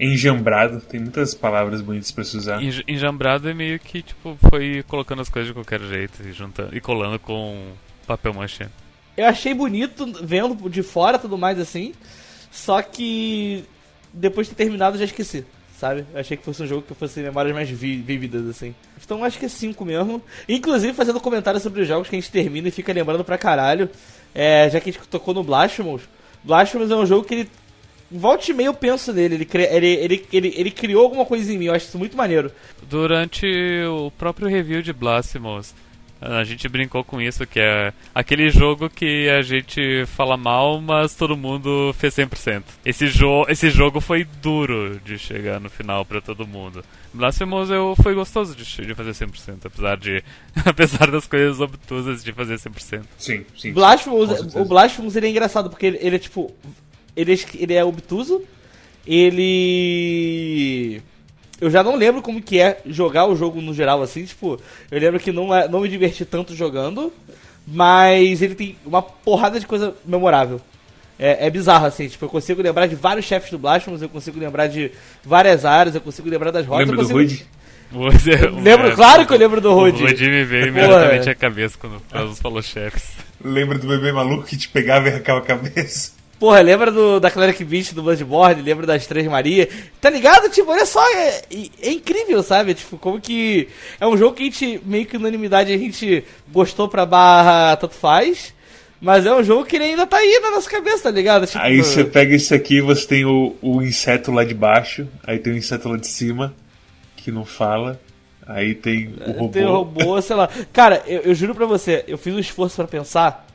Enjambrado, tem muitas palavras bonitas pra se usar. Enj- Enjambrado é meio que, tipo, foi colocando as coisas de qualquer jeito e, juntando, e colando com papel machê. Eu achei bonito vendo de fora tudo mais assim. Só que depois de ter terminado eu já esqueci, sabe? Eu achei que fosse um jogo que fosse memórias mais vi- vívidas, assim. Então acho que é 5 mesmo. Inclusive fazendo comentário sobre os jogos que a gente termina e fica lembrando pra caralho. É, já que a gente tocou no Blasphemous. Blasphemous é um jogo que ele. Volta e meia eu penso nele. Ele, cri- ele, ele, ele, ele criou alguma coisa em mim. Eu acho isso muito maneiro. Durante o próprio review de Blasphemous, a gente brincou com isso, que é aquele jogo que a gente fala mal, mas todo mundo fez 100%. Esse, jo esse jogo foi duro de chegar no final pra todo mundo. Blasphemous eu, foi gostoso de, de fazer 100%, apesar, de, apesar das coisas obtusas de fazer 100%. Sim, sim. Blasphemous, o Blasphemous ele é engraçado porque ele, ele é tipo. Ele é, ele é obtuso. Ele. Eu já não lembro como que é jogar o jogo no geral assim. Tipo, eu lembro que não, é, não me diverti tanto jogando. Mas ele tem uma porrada de coisa memorável. É, é bizarro assim. Tipo, eu consigo lembrar de vários chefes do Blasphemous. Eu consigo lembrar de várias áreas. Eu consigo lembrar das rotas. Lembra eu do consigo... Rude? Você- Lembro, é, claro que eu lembro do O Rude. Rude me veio imediatamente à cabeça quando o falou chefes. Lembra do bebê maluco que te pegava e arrancava a cabeça? Porra, lembra do, da Cleric Beast do Bloodborne, lembra das Três Maria, tá ligado? Tipo, olha só, é, é incrível, sabe? Tipo, como que é um jogo que a gente, meio que unanimidade, a gente gostou pra barra tanto faz, mas é um jogo que ele ainda tá aí na nossa cabeça, tá ligado? Tipo, Aí você pega isso aqui você tem o, o inseto lá de baixo, aí tem o inseto lá de cima, que não fala. Aí tem o robô. Tem o robô, sei lá. Cara, eu, eu juro pra você, eu fiz um esforço pra pensar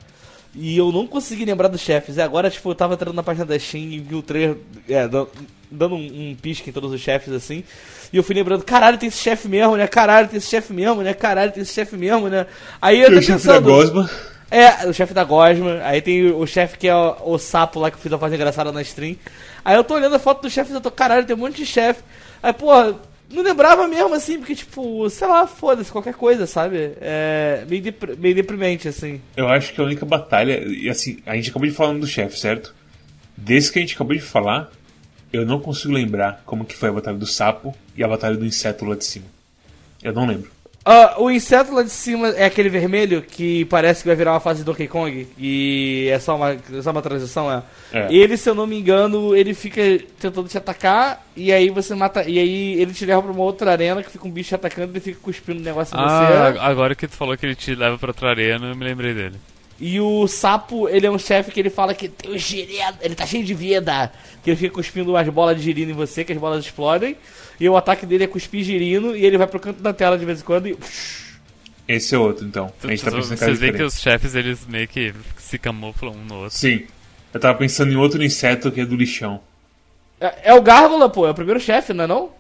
e eu não consegui lembrar dos chefes. E agora, tipo, eu tava entrando na página da Steam e vi o trailer, é, dando, um, um pisca em todos os chefes assim. E eu fui lembrando, caralho, tem esse chefe mesmo, né? Caralho, tem esse chefe mesmo, né? Caralho, tem esse chefe mesmo, né? Aí eu tô o chefe da pensando. Gosma. É, o chefe da Gosma. Aí tem o chefe que é o, o sapo lá que eu fiz a fase engraçada na stream. Aí eu tô olhando a foto dos chefes e eu tô, caralho, tem um monte de chefe. Aí, porra, não lembrava mesmo assim, porque, tipo, sei lá, foda-se, qualquer coisa, sabe? É meio, depr- meio deprimente, assim. Eu acho que a única batalha. E assim, a gente acabou de falar do chefe, certo? Desse que a gente acabou de falar, eu não consigo lembrar como que foi a batalha do sapo e a batalha do inseto lá de cima. Eu não lembro. Ah, o inseto lá de cima é aquele vermelho que parece que vai virar uma fase do Donkey Kong e é só uma, é só uma transição, é. É. Ele, se eu não me engano, ele fica tentando te atacar e aí você mata. E aí ele te leva pra uma outra arena que fica um bicho te atacando e ele fica cuspindo um negócio em Ah, você. agora que tu falou que ele te leva pra outra arena, eu me lembrei dele. E o sapo, ele é um chefe que ele fala que tem o girino, ele tá cheio de vida. Que ele fica cuspindo umas bolas de girino em você, que as bolas explodem. E o ataque dele é cuspir girino e ele vai pro canto da tela de vez em quando e. Esse é outro, então. A gente tá pensando Vocês veem que os chefes eles meio que se camuflam um no outro. Sim. Eu tava pensando em outro inseto que é do lixão. É, é o Gárgula, pô, é o primeiro chefe, não é não?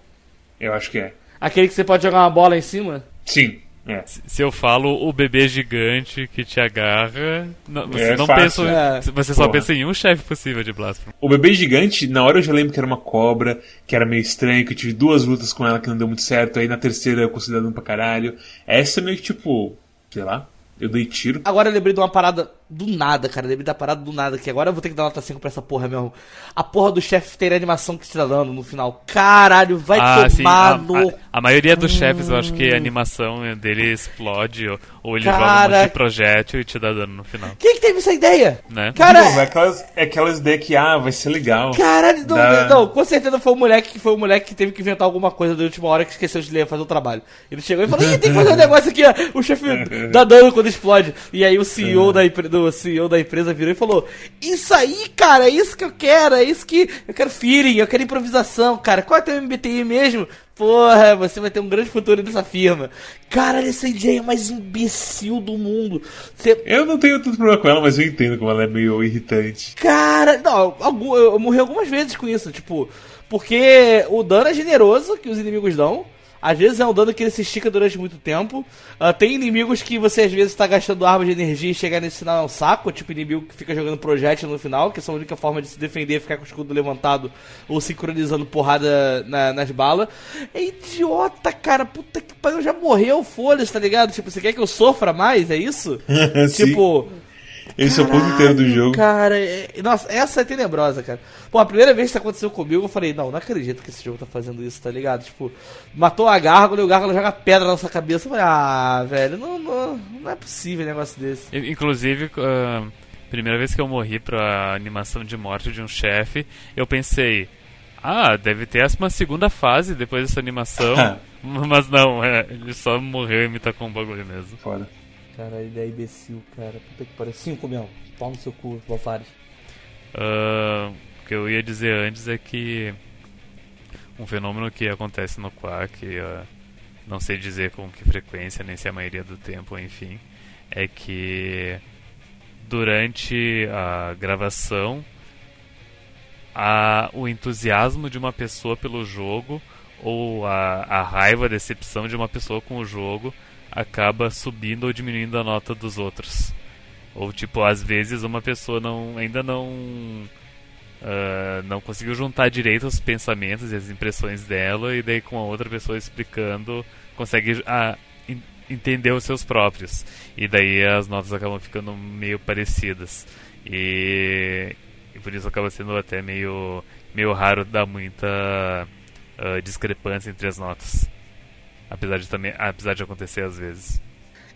Eu acho que é. Aquele que você pode jogar uma bola em cima? Sim, é. Se- eu falo o bebê gigante que te agarra, não- você É não fácil. pensa. É. Você só Porra. pensa em um chefe possível de Blasphemous. O bebê gigante, na hora eu já lembro que era uma cobra, que era meio estranho, que eu tive duas lutas com ela que não deu muito certo, aí na terceira eu dar dano pra caralho. Essa é meio que tipo, sei lá, eu dei tiro. Agora eu lembrei de uma parada do nada, cara. Eu lembrei da parada do nada, que agora eu vou ter que dar nota 5 pra essa porra mesmo. A porra do chefe ter a animação que te tá dando no final. Caralho, vai Ah, sim. tomar A, no. a- a maioria dos chefes, eu acho que a animação dele explode, ou, ou ele joga um Cara. monte de projétil e te dá dano no final. Quem que teve essa ideia? Né? Cara, De novo, é aquelas, é aquelas ideias que, ah, vai ser legal. Caralho, não, Dá- não, com certeza foi o moleque que foi o moleque que teve que inventar alguma coisa da última hora que esqueceu de ler, fazer o trabalho. Ele chegou e falou, Ih, tem que fazer um negócio aqui, ó. O chefe dá dano quando explode. E aí o CEO, da, empre- do CEO da empresa virou e falou: Isso aí, cara, é isso que eu quero, é isso que. Eu quero feeling, eu quero improvisação, cara. Qual é teu MBTI mesmo? Porra, você vai ter um grande futuro nessa firma. Caralho, essa ideia é mais imbecil do mundo. Você Eu não tenho tanto problema com ela, mas eu entendo como ela é meio irritante. Cara, não, eu morri algumas vezes com isso, tipo, porque o dano é generoso que os inimigos dão. Às vezes é um dano que ele se estica durante muito tempo. Ah, tem inimigos que você às vezes tá gastando arma de energia e chegar nesse final é um saco, tipo inimigo que fica jogando projétil no final, que são a única forma de se defender é ficar com o escudo levantado ou sincronizando porrada na- nas balas. É idiota, cara. Puta que pariu, já morreu, foda-se, tá ligado? Tipo, você quer que eu sofra mais? É isso? Sim, tipo. Esse é o ponto inteiro do jogo. Cara, é- nossa, essa é tenebrosa, cara. Pô, a primeira vez que isso aconteceu comigo, eu falei, não, não acredito que esse jogo tá fazendo isso, tá ligado? Tipo, matou a gárgula e o gárgula joga pedra na nossa cabeça. Eu falei, ah, velho, não, não, não é possível um negócio desse. I- Inclusive, ah, primeira vez que eu morri pra animação de morte de um chefe, eu pensei, ah, deve ter uma segunda fase depois dessa animação. Mas não, é, ele só morreu e me tacou um bagulho mesmo. Foda. Cara, ideia é imbecil, cara. Puta que pariu. Cinco, meu. Pau no seu cu, Valfares. Ah, o que eu ia dizer antes é que um fenômeno que acontece no Quack, ah, não sei dizer com que frequência, nem se é a maioria do tempo, enfim, é que durante a gravação a, o entusiasmo de uma pessoa pelo jogo ou a, a raiva, a decepção de uma pessoa com o jogo acaba subindo ou diminuindo a nota dos outros. Ou tipo, às vezes uma pessoa não ainda não ah, não conseguiu juntar direito os pensamentos e as impressões dela e daí com a outra pessoa explicando consegue ah, en- entender os seus próprios. E daí as notas acabam ficando meio parecidas. E, e por isso acaba sendo até meio meio raro dar muita ah, discrepância entre as notas. Apesar de também, apesar de acontecer às vezes.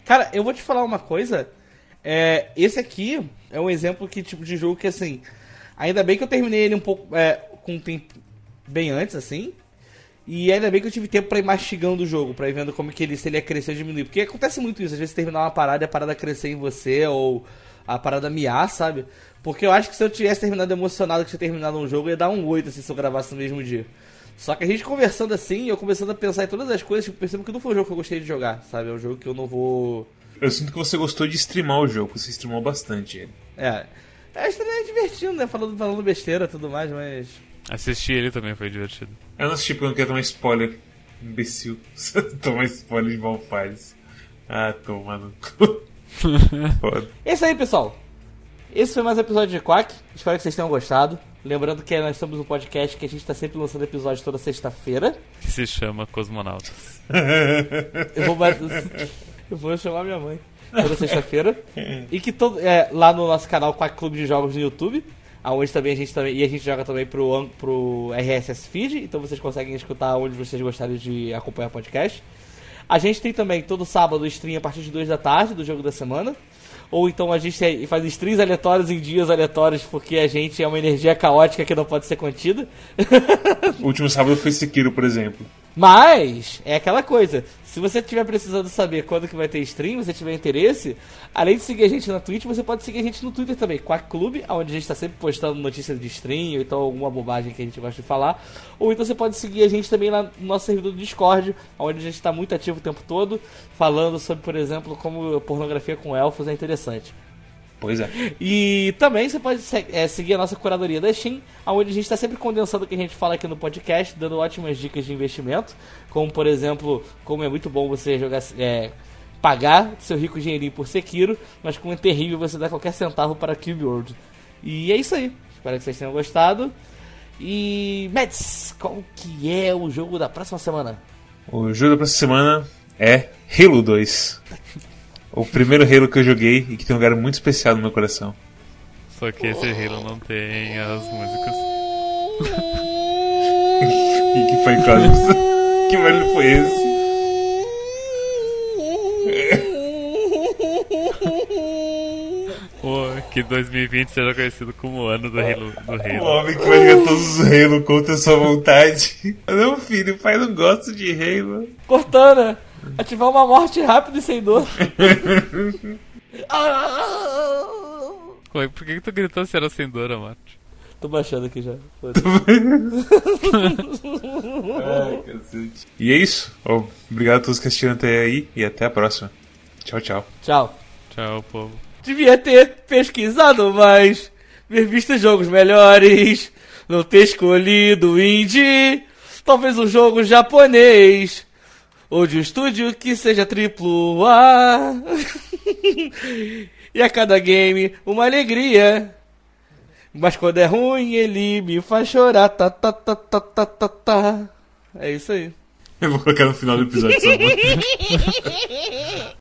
Cara, eu vou te falar uma coisa. É, esse aqui é um exemplo que tipo de jogo que assim, ainda bem que eu terminei ele um pouco é, com um tempo bem antes assim. E ainda bem que eu tive tempo pra ir mastigando o jogo, pra ir vendo como que ele se ele ia crescer ou diminuir, porque acontece muito isso, às vezes terminar uma parada e a parada crescer em você ou a parada miar, sabe? Porque eu acho que se eu tivesse terminado emocionado que tinha terminado um jogo, ia dar um 8 assim, se eu gravasse no mesmo dia. Só que a gente conversando assim, eu começando a pensar em todas as coisas, eu percebo que não foi um jogo que eu gostei de jogar, sabe? É um jogo que eu não vou. Eu sinto que você gostou de streamar o jogo, você streamou bastante ele. É. É, é divertindo, né? Falando, falando besteira e tudo mais, mas. Assistir ele também foi divertido. Eu não assisti porque eu não quero tomar spoiler. Imbecil. tomar spoiler de Valfares. Ah, toma no cu. É isso aí, pessoal. Esse foi mais um episódio de Quack. Espero que vocês tenham gostado. Lembrando que nós estamos um podcast que a gente está sempre lançando episódio toda sexta-feira. Que se chama Cosmonautas. Eu vou, eu vou chamar minha mãe toda sexta-feira. E que todo, é, lá no nosso canal Quack Clube de Jogos no YouTube. Aonde também a gente também. E a gente joga também pro, pro RSS Feed. Então vocês conseguem escutar onde vocês gostarem de acompanhar o podcast. A gente tem também todo sábado stream a partir de 2 da tarde do jogo da semana. Ou então a gente faz streams aleatórios em dias aleatórios, porque a gente é uma energia caótica que não pode ser contida. O último sábado foi Sekiro, por exemplo. Mas, é aquela coisa, se você estiver precisando saber quando que vai ter stream, você tiver interesse, além de seguir a gente na Twitch, você pode seguir a gente no Twitter também, Quack Clube, onde a gente está sempre postando notícias de stream, ou então alguma bobagem que a gente gosta de falar. Ou então você pode seguir a gente também lá no nosso servidor do Discord, onde a gente está muito ativo o tempo todo, falando sobre, por exemplo, como pornografia com elfos é interessante. Pois é. E também você pode é, seguir a nossa curadoria da Steam, onde a gente está sempre condensando o que a gente fala aqui no podcast, dando ótimas dicas de investimento, como por exemplo, como é muito bom você jogar, é, pagar seu rico dinheirinho por Sekiro, mas como é terrível você dar qualquer centavo para Cube World. E é isso aí. Espero que vocês tenham gostado. E Mads, qual que é o jogo da próxima semana? O jogo da próxima semana é Halo 2. O primeiro Halo que eu joguei e que tem um lugar muito especial no meu coração. Só que esse Halo não tem as músicas. E que foi quase. que barulho foi esse? Pô, que 2020 seja conhecido como o ano do Halo. Do O Halo. homem que vai jogar todos os Halo contra sua vontade. Não, filho, o pai não gosta de Halo. Cortana, ativar uma morte rápida e sem dor. Ué, Por que, que tu gritou se era sem dor, Amate? Tô baixando aqui já. Foda-se. E é isso. Obrigado a todos que assistiram até aí e até a próxima. Tchau, tchau. Tchau. Tchau, povo. Devia ter pesquisado mais, ver visto jogos melhores, não ter escolhido indie, talvez um jogo japonês, ou de um estúdio que seja triplo A. e a cada game uma alegria. Mas quando é ruim ele me faz chorar. Tá, tá, tá, tá, tá, tá, tá. É isso aí. Eu vou colocar no final do episódio essa música.